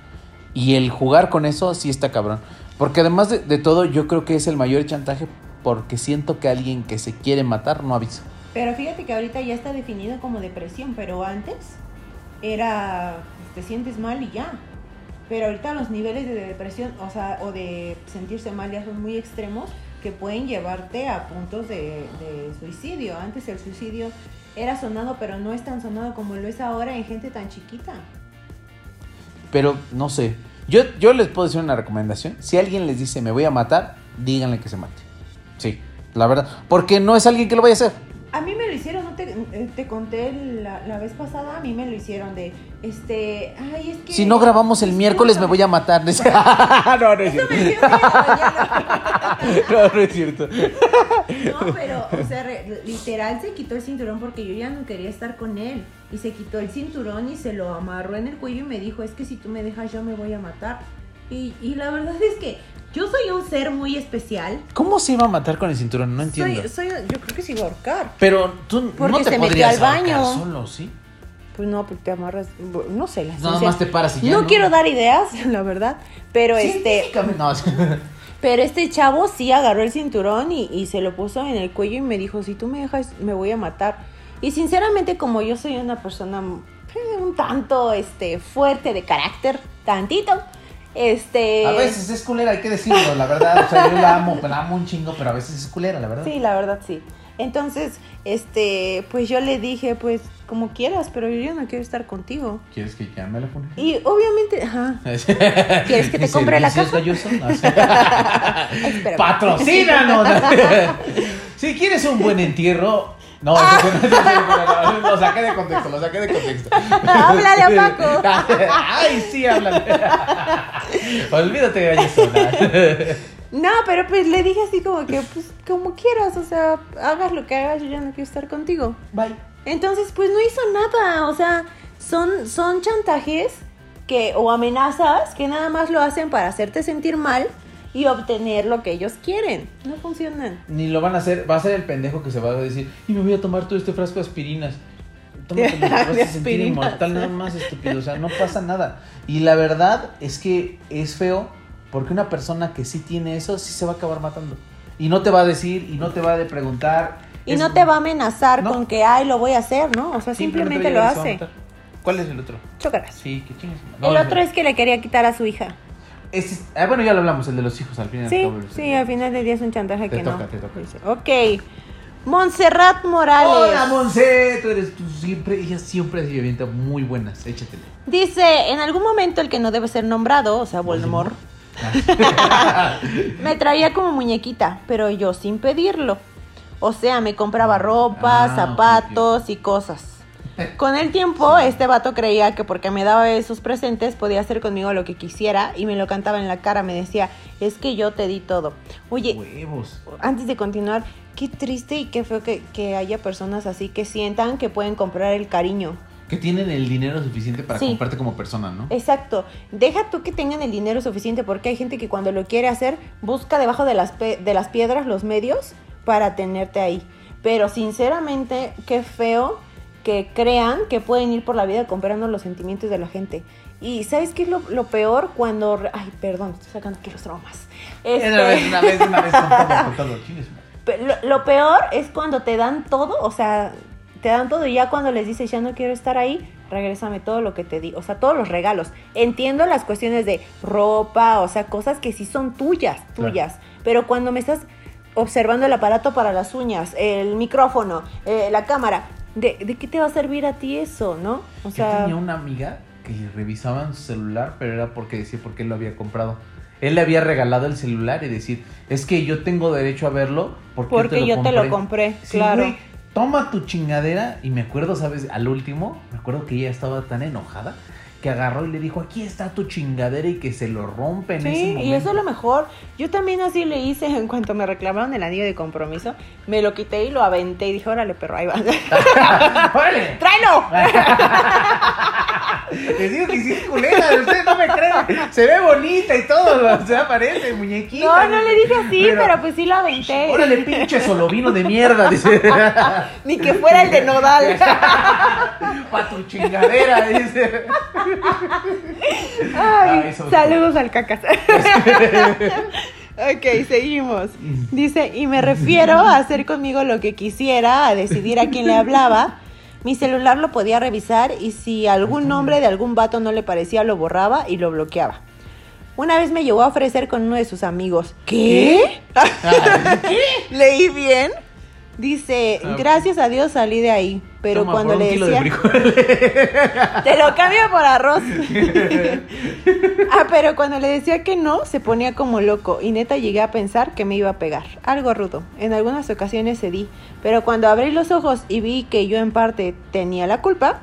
Y el jugar con eso sí está cabrón. Porque además de, todo, yo creo que es el mayor chantaje porque siento que alguien que se quiere matar no avisa. Pero fíjate que ahorita ya está definido como depresión, pero antes era pues, te sientes mal y ya. Pero ahorita los niveles de depresión, o sea, o de sentirse mal ya son muy extremos que pueden llevarte a puntos de suicidio. Antes el suicidio era sonado, pero no es tan sonado como lo es ahora en gente tan chiquita. Pero no sé. Yo, yo les puedo decir una recomendación. Si alguien les dice me voy a matar, díganle que se mate. Sí, la verdad. Porque no es alguien que lo vaya a hacer. A mí me lo hicieron, no te, eh, te conté la, la vez pasada, a mí me lo hicieron de, este, ay, es que... Si no grabamos el miércoles me voy a matar. no, no es cierto. No, no es cierto. No, pero, o sea, re- literal se quitó el cinturón porque yo ya no quería estar con él. Y se quitó el cinturón y se lo amarró en el cuello y me dijo, es que si tú me dejas yo me voy a matar. Y, y la verdad es que yo soy un ser muy especial. ¿Cómo se iba a matar con el cinturón? No entiendo. Soy, soy, yo creo que se iba a ahorcar. Pero tú Porque no te se metió podrías al baño. solo, ¿sí? Pues no, pues te amarras, no sé, la Nada más te paras y ya. no, No, quiero dar ideas, la verdad, pero este, No, pero este chavo sí agarró el cinturón y, y se lo puso en el cuello y me dijo, si tú me dejas, me voy a matar. Y sinceramente, como yo soy una persona eh, un tanto este, fuerte de carácter, tantito, este... A veces es culera, hay que decirlo, la verdad. O sea, yo la amo, la amo un chingo, pero a veces es culera, la verdad. Sí, la verdad sí. Entonces, este, pues yo le dije, pues como quieras, pero yo no quiero estar contigo. ¿Quieres que llame la funeraria? Y obviamente, ajá. ¿Quieres que te compre la caja? Espérame. ¡Patrocínanos! si quieres un buen entierro. No, eso no, eso no, no, no, lo saqué de contexto, lo saqué de contexto. Háblale a Paco. Ay, sí, háblale. Olvídate de sola. No, pero pues le dije así como que, pues como quieras, o sea, hagas lo que hagas, yo ya no quiero estar contigo. Bye. Entonces, pues no hizo nada, o sea, son, son chantajes que, o amenazas que nada más lo hacen para hacerte sentir mal y obtener lo que ellos quieren. No funcionan. Ni lo van a hacer, va a ser el pendejo que se va a decir, y me voy a tomar todo este frasco de aspirinas. Tómatelo, te vas a sentir inmortal nada más, estúpido. O sea, no pasa nada. Y la verdad es que es feo porque una persona que sí tiene eso, sí se va a acabar matando. Y no te va a decir, y no te va a preguntar. Y Es- no te va a amenazar No. con que, ay, lo voy a hacer, ¿no? O sea, simplemente a lo hace. ¿Cuál es el otro? Chócalas. Sí, que chingas. El otro es que le quería quitar a su hija. Es- ah, bueno, ya lo hablamos, el de los hijos al final. Sí, sí, al final del día es un chantaje Te que toca, no. te toca. Ok. Montserrat Morales. Hola, Monse, tú eres tú siempre, ella siempre se avienta muy buenas, échatele. Dice, en algún momento el que no debe ser nombrado, o sea, Voldemort, me traía como muñequita, pero yo sin pedirlo. O sea, me compraba ropa, Ah, zapatos y cosas. Con el tiempo, este vato creía que porque me daba esos presentes podía hacer conmigo lo que quisiera y me lo cantaba en la cara. Me decía, es que yo te di todo. Oye, Huevos. antes de continuar, qué triste y qué feo que, que haya personas así que sientan que pueden comprar el cariño. Que tienen el dinero suficiente para Sí. comprarte como persona, ¿no? Exacto. Deja tú que tengan el dinero suficiente porque hay gente que cuando lo quiere hacer busca debajo de las, pe- de las piedras los medios para tenerte ahí. Pero sinceramente, qué feo que crean que pueden ir por la vida comprando los sentimientos de la gente. Y ¿sabes qué es lo, lo peor? Cuando... Ay, perdón, estoy sacando aquí los traumas. Este- Una vez, una vez, una vez, con todo, todo. Lo, lo peor es cuando te dan todo, o sea, te dan todo y ya cuando les dices ya no quiero estar ahí, regrésame todo lo que te di, o sea, todos los regalos. Entiendo las cuestiones de ropa, o sea, cosas que sí son tuyas, Claro. tuyas, pero cuando me estás observando el aparato para las uñas, el micrófono, eh, la cámara, ¿de, de qué te va a servir a ti eso, no? O Yo sea, tenía una amiga que revisaban su celular, pero era porque decía por qué lo había comprado. Él le había regalado el celular y decir, es que yo tengo derecho a verlo porque, porque yo te lo compré, Sí, claro. güey, toma tu chingadera. Y me acuerdo, ¿sabes? Al último, me acuerdo que ella estaba tan enojada que agarró y le dijo, aquí está tu chingadera y que se lo rompe en ese Sí, momento. y eso es lo mejor. Yo también así le hice en cuanto me reclamaron el anillo de compromiso. Me lo quité y lo aventé y dije, órale, perro, ahí va. ¡Órale! ¡Tráelo! Les digo que sí es culera, ustedes no me creen. Se ve bonita y todo, se aparece, muñequita. No, no le dije así, pero, pues sí lo aventé. Órale, pinche solovino de mierda, dice. Ni que fuera el de Nodal. Pa' tu chingadera, dice. Ay, Ay, somos- saludos al cacas. ok, seguimos. Dice, y me refiero a hacer conmigo lo que quisiera, a decidir a quién le hablaba. Mi celular lo podía revisar y si algún nombre de algún vato no le parecía, lo borraba y lo bloqueaba. Una vez me llegó a ofrecer con uno de sus amigos. ¿Qué? Ah, ¿Leí bien? Dice, Ah, gracias a Dios salí de ahí, pero Toma, cuando por un le kilo de decía, te lo cambio por arroz. ah, pero cuando le decía que no, se ponía como loco y neta llegué a pensar que me iba a pegar. Algo rudo. En algunas ocasiones cedí, pero cuando abrí los ojos y vi que yo en parte tenía la culpa,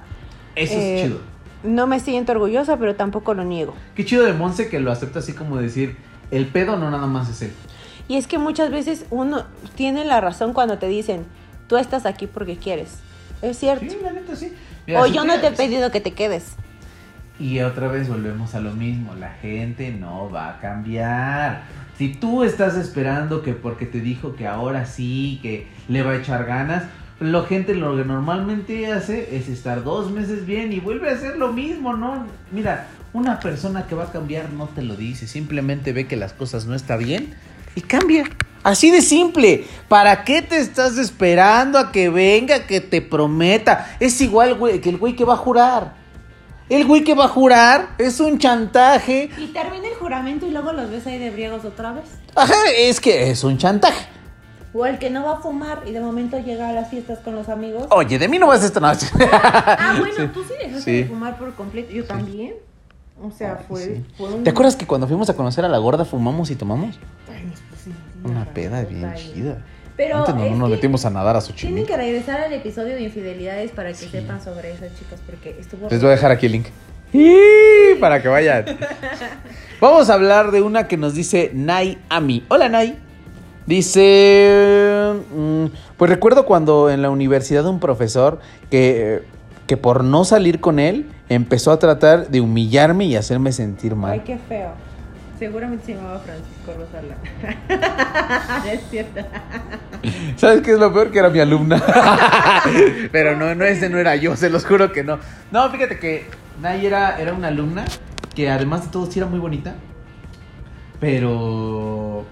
Eso Eh, es chido. no me siento orgullosa, pero tampoco lo niego. Qué chido de Monse que lo acepta así como decir, el pedo no nada más es él. Y es que muchas veces uno tiene la razón cuando te dicen, tú estás aquí porque quieres. Es cierto. Sí, la neta sí. Mira, o si yo no te he pedido que te quedes. Y otra vez volvemos a lo mismo, la gente no va a cambiar. Si tú estás esperando que porque te dijo que ahora sí, que le va a echar ganas, la gente lo que normalmente hace es estar dos meses bien y vuelve a hacer lo mismo, ¿no? Mira, una persona que va a cambiar no te lo dice, simplemente ve que las cosas no están bien y cambia. Así de simple. ¿Para qué te estás esperando a que venga, que te prometa? Es igual güey, que el güey que va a jurar. El güey que va a jurar es un chantaje. Y termina el juramento y luego los ves ahí de briegos otra vez. Ajá, es que es un chantaje. O el que no va a fumar y de momento llega a las fiestas con los amigos. Oye, de mí no vas a esta noche. Ah, bueno, tú sí dejaste Sí. de fumar por completo. Yo también. O sea, fue, fue un... ¿Te acuerdas que cuando fuimos a conocer a la gorda fumamos y tomamos? Ay, Una peda bien chida. Pero Antes no, nos metimos a nadar a Tienen Xochimilco. que regresar al episodio de infidelidades para que sepan sobre eso, chicos, porque estuvo... Les voy a dejar aquí el link. ¡Y! Para que vayan. Vamos a hablar de una que nos dice Nay Ami. Hola Nay. Dice, mm, pues recuerdo cuando en la universidad un profesor que, que por no salir con él empezó a tratar de humillarme y hacerme sentir Ay, mal. qué feo. Seguramente se llamaba Francisco Rosala. es cierto. ¿Sabes qué es lo peor? Que era mi alumna. Pero no, no, ese no era yo, se los juro que no. No, fíjate que Nay era, era una alumna que además de todo sí era muy bonita. Pero.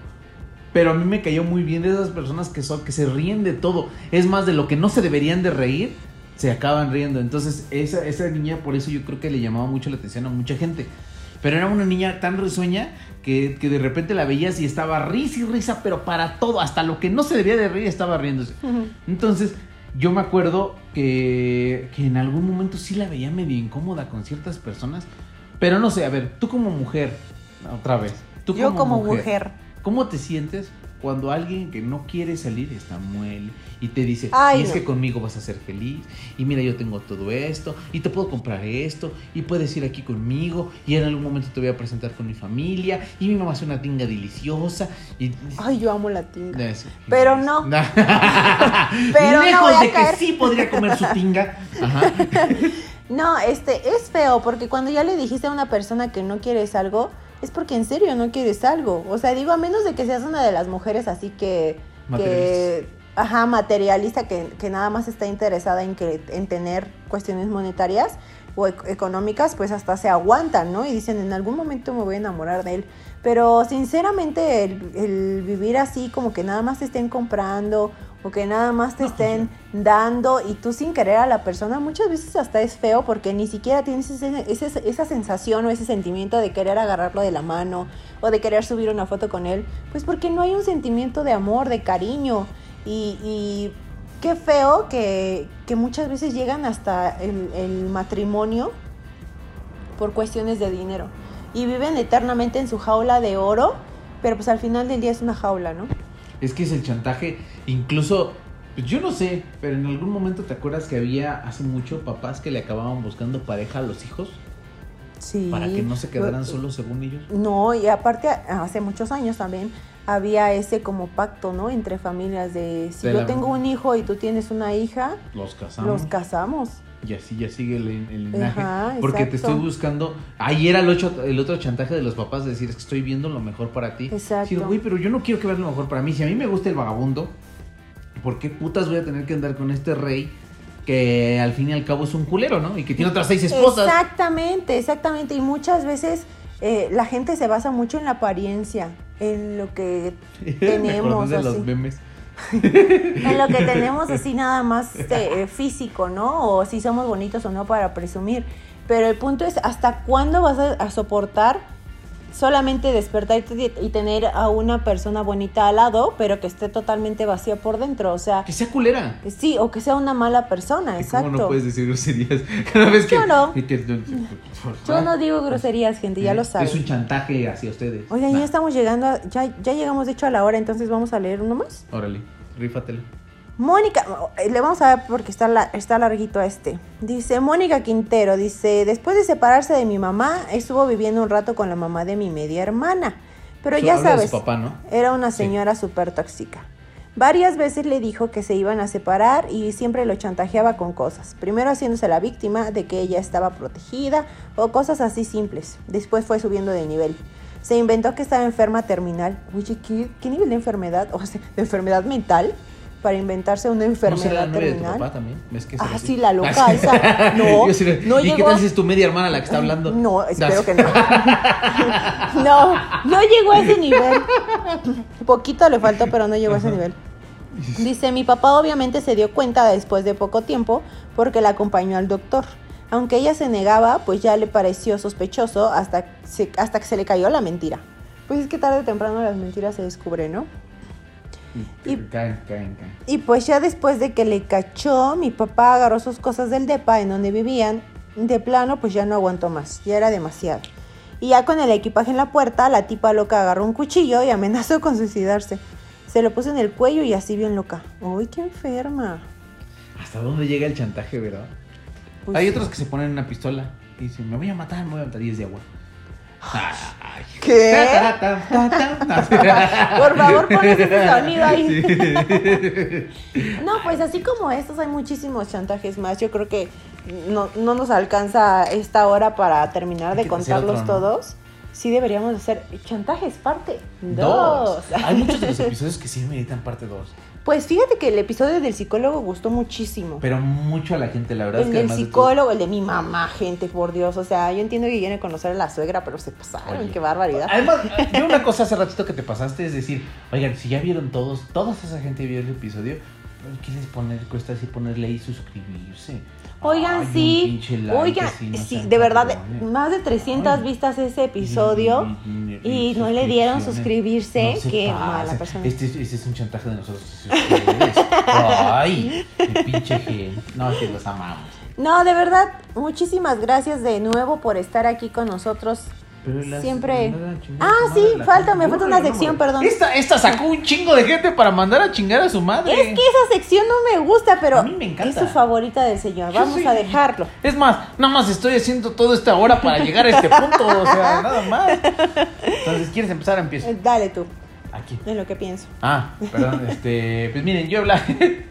Pero a mí me cayó muy bien de esas personas que son, que se ríen de todo. Es más, de lo que no se deberían de reír, se acaban riendo. Entonces, esa, esa niña, por eso yo creo que le llamaba mucho la atención a mucha gente. Pero era una niña tan risueña que, que de repente la veías y estaba risa y risa, pero para todo, hasta lo que no se debía de reír estaba riéndose. Entonces, yo me acuerdo que, que en algún momento sí la veía medio incómoda con ciertas personas. Pero no sé, a ver, tú como mujer, otra vez. Tú Yo como mujer. ¿Cómo te sientes cuando alguien que no quiere salir está muele y te dice, Ay, y es no. que conmigo vas a ser feliz, y mira, yo tengo todo esto, y te puedo comprar esto, y puedes ir aquí conmigo, y en algún momento te voy a presentar con mi familia, y mi mamá hace una tinga deliciosa, y... Ay, yo amo la tinga. Pero no. Pero no Lejos voy a de caer. que sí podría comer su tinga. Ajá. No, este, es feo porque cuando ya le dijiste a una persona que no quieres algo, es porque en serio no quieres algo. O sea, digo, a menos de que seas una de las mujeres así que... que ajá, materialista, que, que nada más está interesada en, que, en tener cuestiones monetarias o ec- económicas, pues hasta se aguantan, ¿no? Y dicen, en algún momento me voy a enamorar de él. Pero sinceramente, el, el vivir así, como que nada más te estén comprando o que nada más te No estén dando y tú sin querer a la persona, muchas veces hasta es feo porque ni siquiera tienes ese- ese- esa sensación o ese sentimiento de querer agarrarlo de la mano o de querer subir una foto con él, pues porque no hay un sentimiento de amor, de cariño. Y, y qué feo que, que muchas veces llegan hasta el, el matrimonio por cuestiones de dinero y viven eternamente en su jaula de oro, pero pues al final del día es una jaula, ¿no? Es que es el chantaje, incluso, pues yo no sé, pero en algún momento te acuerdas que había hace mucho papás que le acababan buscando pareja a los hijos Sí. para que no se quedaran solos según ellos. No, y aparte hace muchos años también había ese como pacto, ¿no? Entre familias de si De yo la- tengo un hijo y tú tienes una hija, Los casamos. los casamos. y así ya sigue el, el linaje. Ajá, porque te estoy buscando. Ahí era el, ocho- el otro chantaje de los papás de decir es que estoy viendo lo mejor para ti. Exacto. Sí, güey, pero yo no quiero que veas lo mejor para mí. Si a mí me gusta el vagabundo, ¿por qué putas voy a tener que andar con este rey que al fin y al cabo es un culero, ¿no? Y que tiene otras seis esposas. Exactamente, exactamente. Y muchas veces eh, la gente se basa mucho en la apariencia, en lo que tenemos, acordé de los así. memes. en lo que tenemos así nada más este, eh, físico, ¿no? O si somos bonitos o no para presumir. Pero el punto es, ¿hasta cuándo vas a, a soportar solamente despertarte y tener a una persona bonita al lado, pero que esté totalmente vacía por dentro. O sea, Que sea culera. sí, o que sea una mala persona, exacto. ¿Cómo no puedes decir groserías cada vez que... Yo no. Yo no digo groserías, gente, ya lo Es saben. un chantaje hacia ustedes. Oigan, Nah, ya estamos llegando, a- ya, ya llegamos de hecho a la hora, entonces vamos a leer uno más. Órale, rífatela. Mónica, eh, le vamos a ver porque está, la- está larguito este. Dice Mónica Quintero, dice, después de separarse de mi mamá, estuvo viviendo un rato con la mamá de mi media hermana. Pero ya sabes, papá, ¿no? era una Sí. señora súper tóxica. Varias veces le dijo que se iban a separar y siempre lo chantajeaba con cosas. Primero haciéndose la víctima de que ella estaba protegida o cosas así simples. Después fue subiendo de nivel. Se inventó que estaba enferma terminal. Oye, ¿qué, qué nivel de enfermedad? O sea, de enfermedad mental para inventarse una ¿No será la enfermedad novia de tu terminal. papá también? ¿Ves que Ah, así? sí, la loca esa. No, sí no ¿Y qué llegó- tal si es tu media hermana la que está hablando? No, espero Das. que no. No, no llegó a ese nivel. Poquito le faltó, pero no llegó a ese nivel. Dice, mi papá obviamente se dio cuenta después de poco tiempo porque la acompañó al doctor. Aunque ella se negaba, pues ya le pareció sospechoso hasta, se- hasta que se le cayó la mentira. Pues es que tarde o temprano las mentiras se descubren, ¿no? Y- Caen, caen, caen. Y pues ya después de que le cachó, mi papá agarró sus cosas del depa en donde vivían. De plano, pues ya no aguantó más, ya era demasiado. Y ya con el equipaje en la puerta, la tipa loca agarró un cuchillo y amenazó con suicidarse. Se lo puso en el cuello y así bien loca. ¡Uy, qué enferma! ¿Hasta dónde llega el chantaje, verdad? Pues Hay sí. otros que se ponen una pistola y dicen, me voy a matar, me voy a matar y es de agua. ¿Qué? Ta, ta, ta, ta, ta. Por favor, pones ese sonido ahí. Sí. No, pues así como estos hay muchísimos chantajes más. Yo creo que no, no nos alcanza esta hora para terminar de contarlos otro, ¿no? todos. Sí deberíamos hacer chantajes parte 2. Dos. Hay muchos de los episodios que sí meritan parte 2. Pues fíjate que el episodio del psicólogo gustó muchísimo. Pero mucho a la gente, la verdad El es que del además de todo- psicólogo, el de mi mamá, gente, por Dios. O sea, yo entiendo que quieren conocer a la suegra, pero se pasaron. Oye. Qué barbaridad. Además, yo una cosa hace ratito que te pasaste es decir, oigan, si ya vieron todos, toda esa gente vio el episodio, ¿qué les poner, cuesta así ponerle ahí suscribirse? Oigan, Ay, sí. like, Oigan, no sí, de verdad, más de 300 Ay. vistas ese episodio. Y no le dieron suscribirse, No mala persona. Este, es- este es un chantaje de nosotros. Ay, qué pinche gente. No, que los amamos. No, de verdad, muchísimas gracias de nuevo por estar aquí con nosotros. Pero las- Siempre. Ah, sí, falta, me falta una sección, no, perdón. Esta, esta sacó un chingo de gente para mandar a chingar a su madre. Es que esa sección no me gusta, pero A mí me encanta. es su favorita del señor. Yo Vamos soy- a dejarlo. Es más, nada más estoy haciendo toda esta hora para llegar a este punto, o sea, nada más. Entonces, ¿quieres empezar? Empiezo. Eh, Dale tú, Aquí. es lo que pienso. Ah, perdón, este, pues miren, yo la,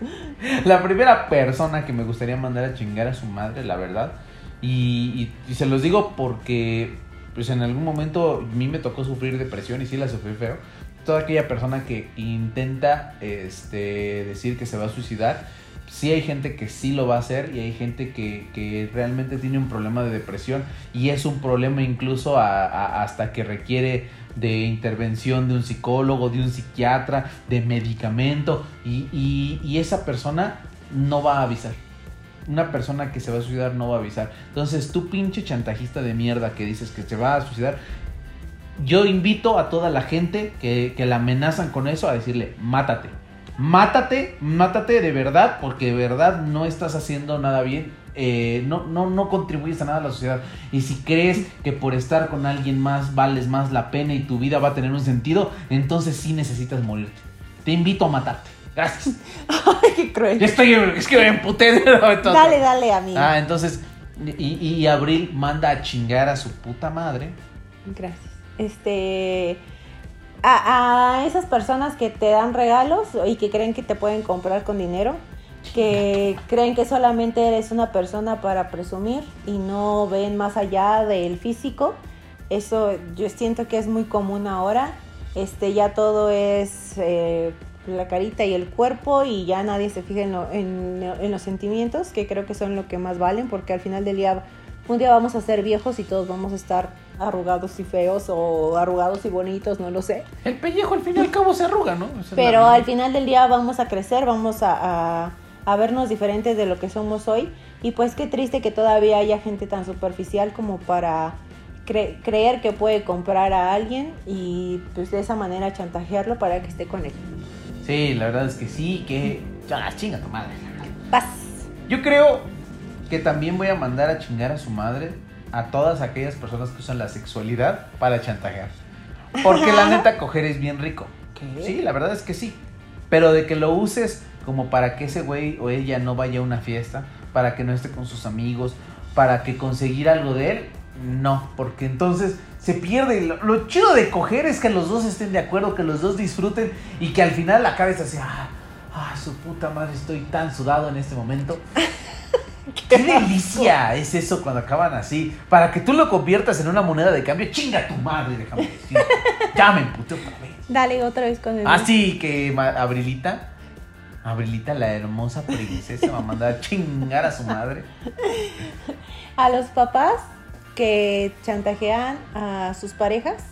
la primera persona que me gustaría mandar a chingar a su madre, la verdad, y, y- y se los digo porque, pues en algún momento a mí me tocó sufrir depresión y sí la sufrí feo. Toda aquella persona que intenta, este, decir que se va a suicidar, sí hay gente que sí lo va a hacer y hay gente que, que realmente tiene un problema de depresión y es un problema incluso hasta que requiere de intervención de un psicólogo, de un psiquiatra, de medicamento y esa persona no va a avisar. Una persona que se va a suicidar no va a avisar. Entonces tú pinche chantajista de mierda que dices que se va a suicidar, yo invito a toda la gente que, que la amenazan con eso a decirle, mátate. Mátate, mátate de verdad, porque de verdad no estás haciendo nada bien. eh, no, no, no contribuyes a nada a la sociedad. Y si crees que por estar con alguien más vales más la pena y tu vida va a tener un sentido, entonces sí necesitas morirte. Te invito a matarte. Gracias. Ay, qué cruel. Ya estoy, es que me emputé de momento. Dale, dale, amigo. Ah, entonces, y, y Abril manda a chingar a su puta madre. Gracias. Este. A, a esas personas que te dan regalos y que creen que te pueden comprar con dinero, que creen que solamente eres una persona para presumir y no ven más allá del físico, eso yo siento que es muy común ahora. Este, ya todo es eh, la carita y el cuerpo y ya nadie se fija en, lo- en- en los sentimientos, que creo que son lo que más valen, porque al final del día un día vamos a ser viejos y todos vamos a estar arrugados y feos o arrugados y bonitos, no lo sé. El pellejo al fin y al cabo se arruga, ¿no? Esa Pero al final del día vamos a crecer, vamos a, a- a vernos diferentes de lo que somos hoy. Y pues qué triste que todavía haya gente tan superficial como para cre- creer que puede comprar a alguien y pues de esa manera chantajearlo para que esté con él. Sí, la verdad es que sí, que. Ya, chinga tu madre. Paz. Yo creo que también voy a mandar a chingar a su madre a todas aquellas personas que usan la sexualidad para chantajear. Porque la neta, coger es bien rico. ¿Qué? Sí, la verdad es que sí. Pero de que lo uses como para que ese güey o ella no vaya a una fiesta, para que no esté con sus amigos, para que conseguir algo de él, no. Porque entonces se pierde. Lo, lo chido de coger es que los dos estén de acuerdo, que los dos disfruten y que al final la cabeza así, ah, ah, su puta madre, estoy tan sudado en este momento. Qué delicia es eso cuando acaban así. Para que tú lo conviertas en una moneda de cambio, chinga tu madre, déjame decir. Ya me emputé otra vez. Dale otra vez con el... Así que ma- Abrilita, Abrilita, la hermosa princesa, va a mandar a chingar a su madre. A los papás que chantajean a sus parejas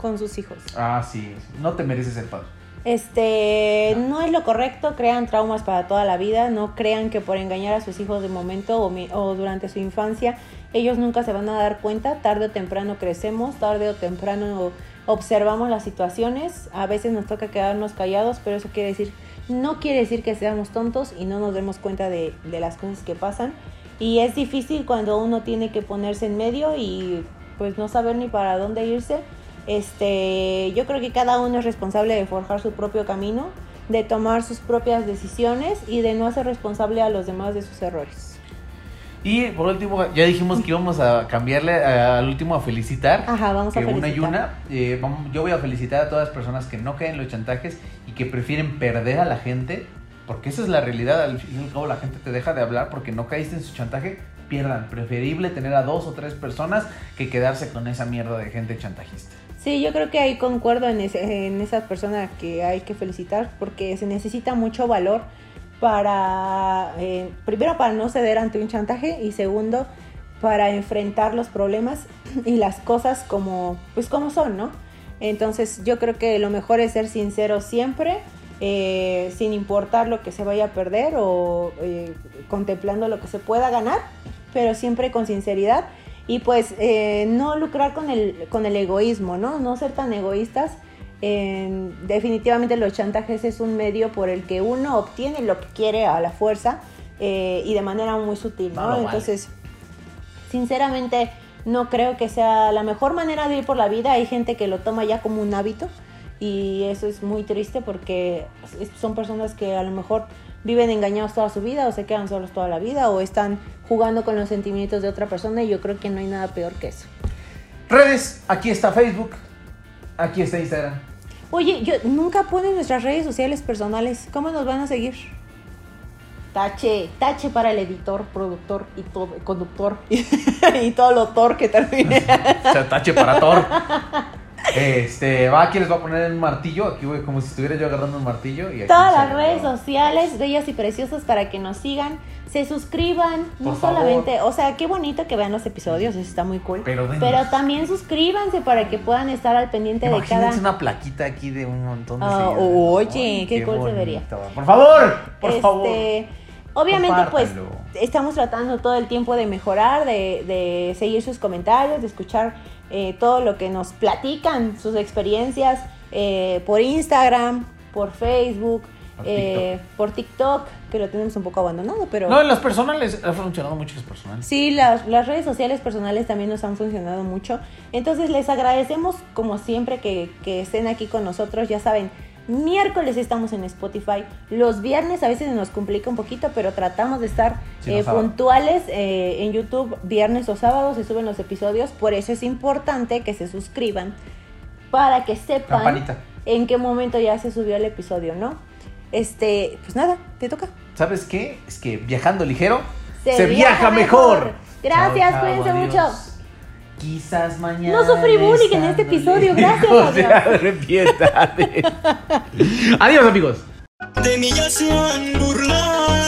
con sus hijos. Ah, sí, no te mereces ser padre. Este, no es lo correcto, crean traumas para toda la vida, no crean que por engañar a sus hijos de momento o, mi- o durante su infancia, ellos nunca se van a dar cuenta, tarde o temprano crecemos, tarde o temprano observamos las situaciones, a veces nos toca quedarnos callados, pero eso quiere decir, no quiere decir que seamos tontos y no nos demos cuenta de, de las cosas que pasan. Y es difícil cuando uno tiene que ponerse en medio y pues no saber ni para dónde irse. Este, yo creo que cada uno es responsable de forjar su propio camino, de tomar sus propias decisiones y de no hacer responsable a los demás de sus errores. Y por último, ya dijimos que íbamos a cambiarle eh, al último a felicitar. Ajá, vamos a que una y felicitar. una. eh, vamos- yo voy a felicitar a todas las personas que no caen en los chantajes y que prefieren perder a la gente. Porque esa es la realidad. Al fin y al cabo, la gente te deja de hablar porque no caíste en su chantaje. Pierdan. Preferible tener a dos o tres personas que quedarse con esa mierda de gente chantajista. Sí, yo creo que ahí concuerdo en, ese- en esa persona que hay que felicitar porque se necesita mucho valor para, eh, primero para no ceder ante un chantaje y segundo para enfrentar los problemas y las cosas como, pues como son, ¿no? Entonces yo creo que lo mejor es ser sincero siempre, eh, sin importar lo que se vaya a perder o eh, contemplando lo que se pueda ganar, pero siempre con sinceridad y pues eh, no lucrar con el, con el egoísmo, ¿no? No ser tan egoístas. En- definitivamente los chantajes es un medio por el que uno obtiene lo que quiere a la fuerza y de manera muy sutil, No ¿no? Entonces, sinceramente, no creo que sea la mejor manera de ir por la vida. Hay gente que lo toma ya como un hábito y eso es muy triste porque son personas que a lo mejor viven engañados toda su vida o se quedan solos toda la vida o están jugando con los sentimientos de otra persona y yo creo que no hay nada peor que eso. Redes, aquí está Facebook, aquí está Instagram. Oye, yo nunca ponen nuestras redes sociales personales. ¿Cómo nos van a seguir? Tache, tache para el editor, productor y todo, conductor y todo lo tor que termine. O sea, tache para Thor. Este, va, aquí les voy a poner un martillo. Aquí voy como si estuviera yo agarrando un martillo. Y aquí Todas las redes sociales, bellas y preciosas, para que nos sigan, se suscriban. no favor. solamente, o sea, qué bonito que vean los episodios, eso está muy cool. Pero también suscríbanse para que puedan estar al pendiente de Imagínense cada. una plaquita aquí de un montón de seguidores. oye, qué cool se vería. Por favor, por Este, favor. Obviamente, pues estamos tratando todo el tiempo de mejorar, de, de seguir sus comentarios, de escuchar eh, todo lo que nos platican, sus experiencias eh, por Instagram, por Facebook, Por eh, por TikTok, que lo tenemos un poco abandonado, pero... No, los personales ha funcionado mucho los personales. Sí, las, las redes sociales personales también nos han funcionado mucho. Entonces les agradecemos como siempre que, que estén aquí con nosotros. Ya saben, miércoles estamos en Spotify. Los viernes a veces nos complica un poquito, pero tratamos de estar Sí, eh, sábado. puntuales eh, en YouTube. Viernes o sábados se suben los episodios. Por eso es importante que se suscriban para que sepan Campanita. en qué momento ya se subió el episodio, ¿no? Este, pues nada, te toca. ¿Sabes qué? Es que viajando ligero Se se, viaja viaja mejor. mejor. Gracias, cuídense mucho. Quizás mañana. No sufrí bullying en este episodio, gracias, adiós. arrepiéntate. Adiós, amigos. De mí ya se han burlado.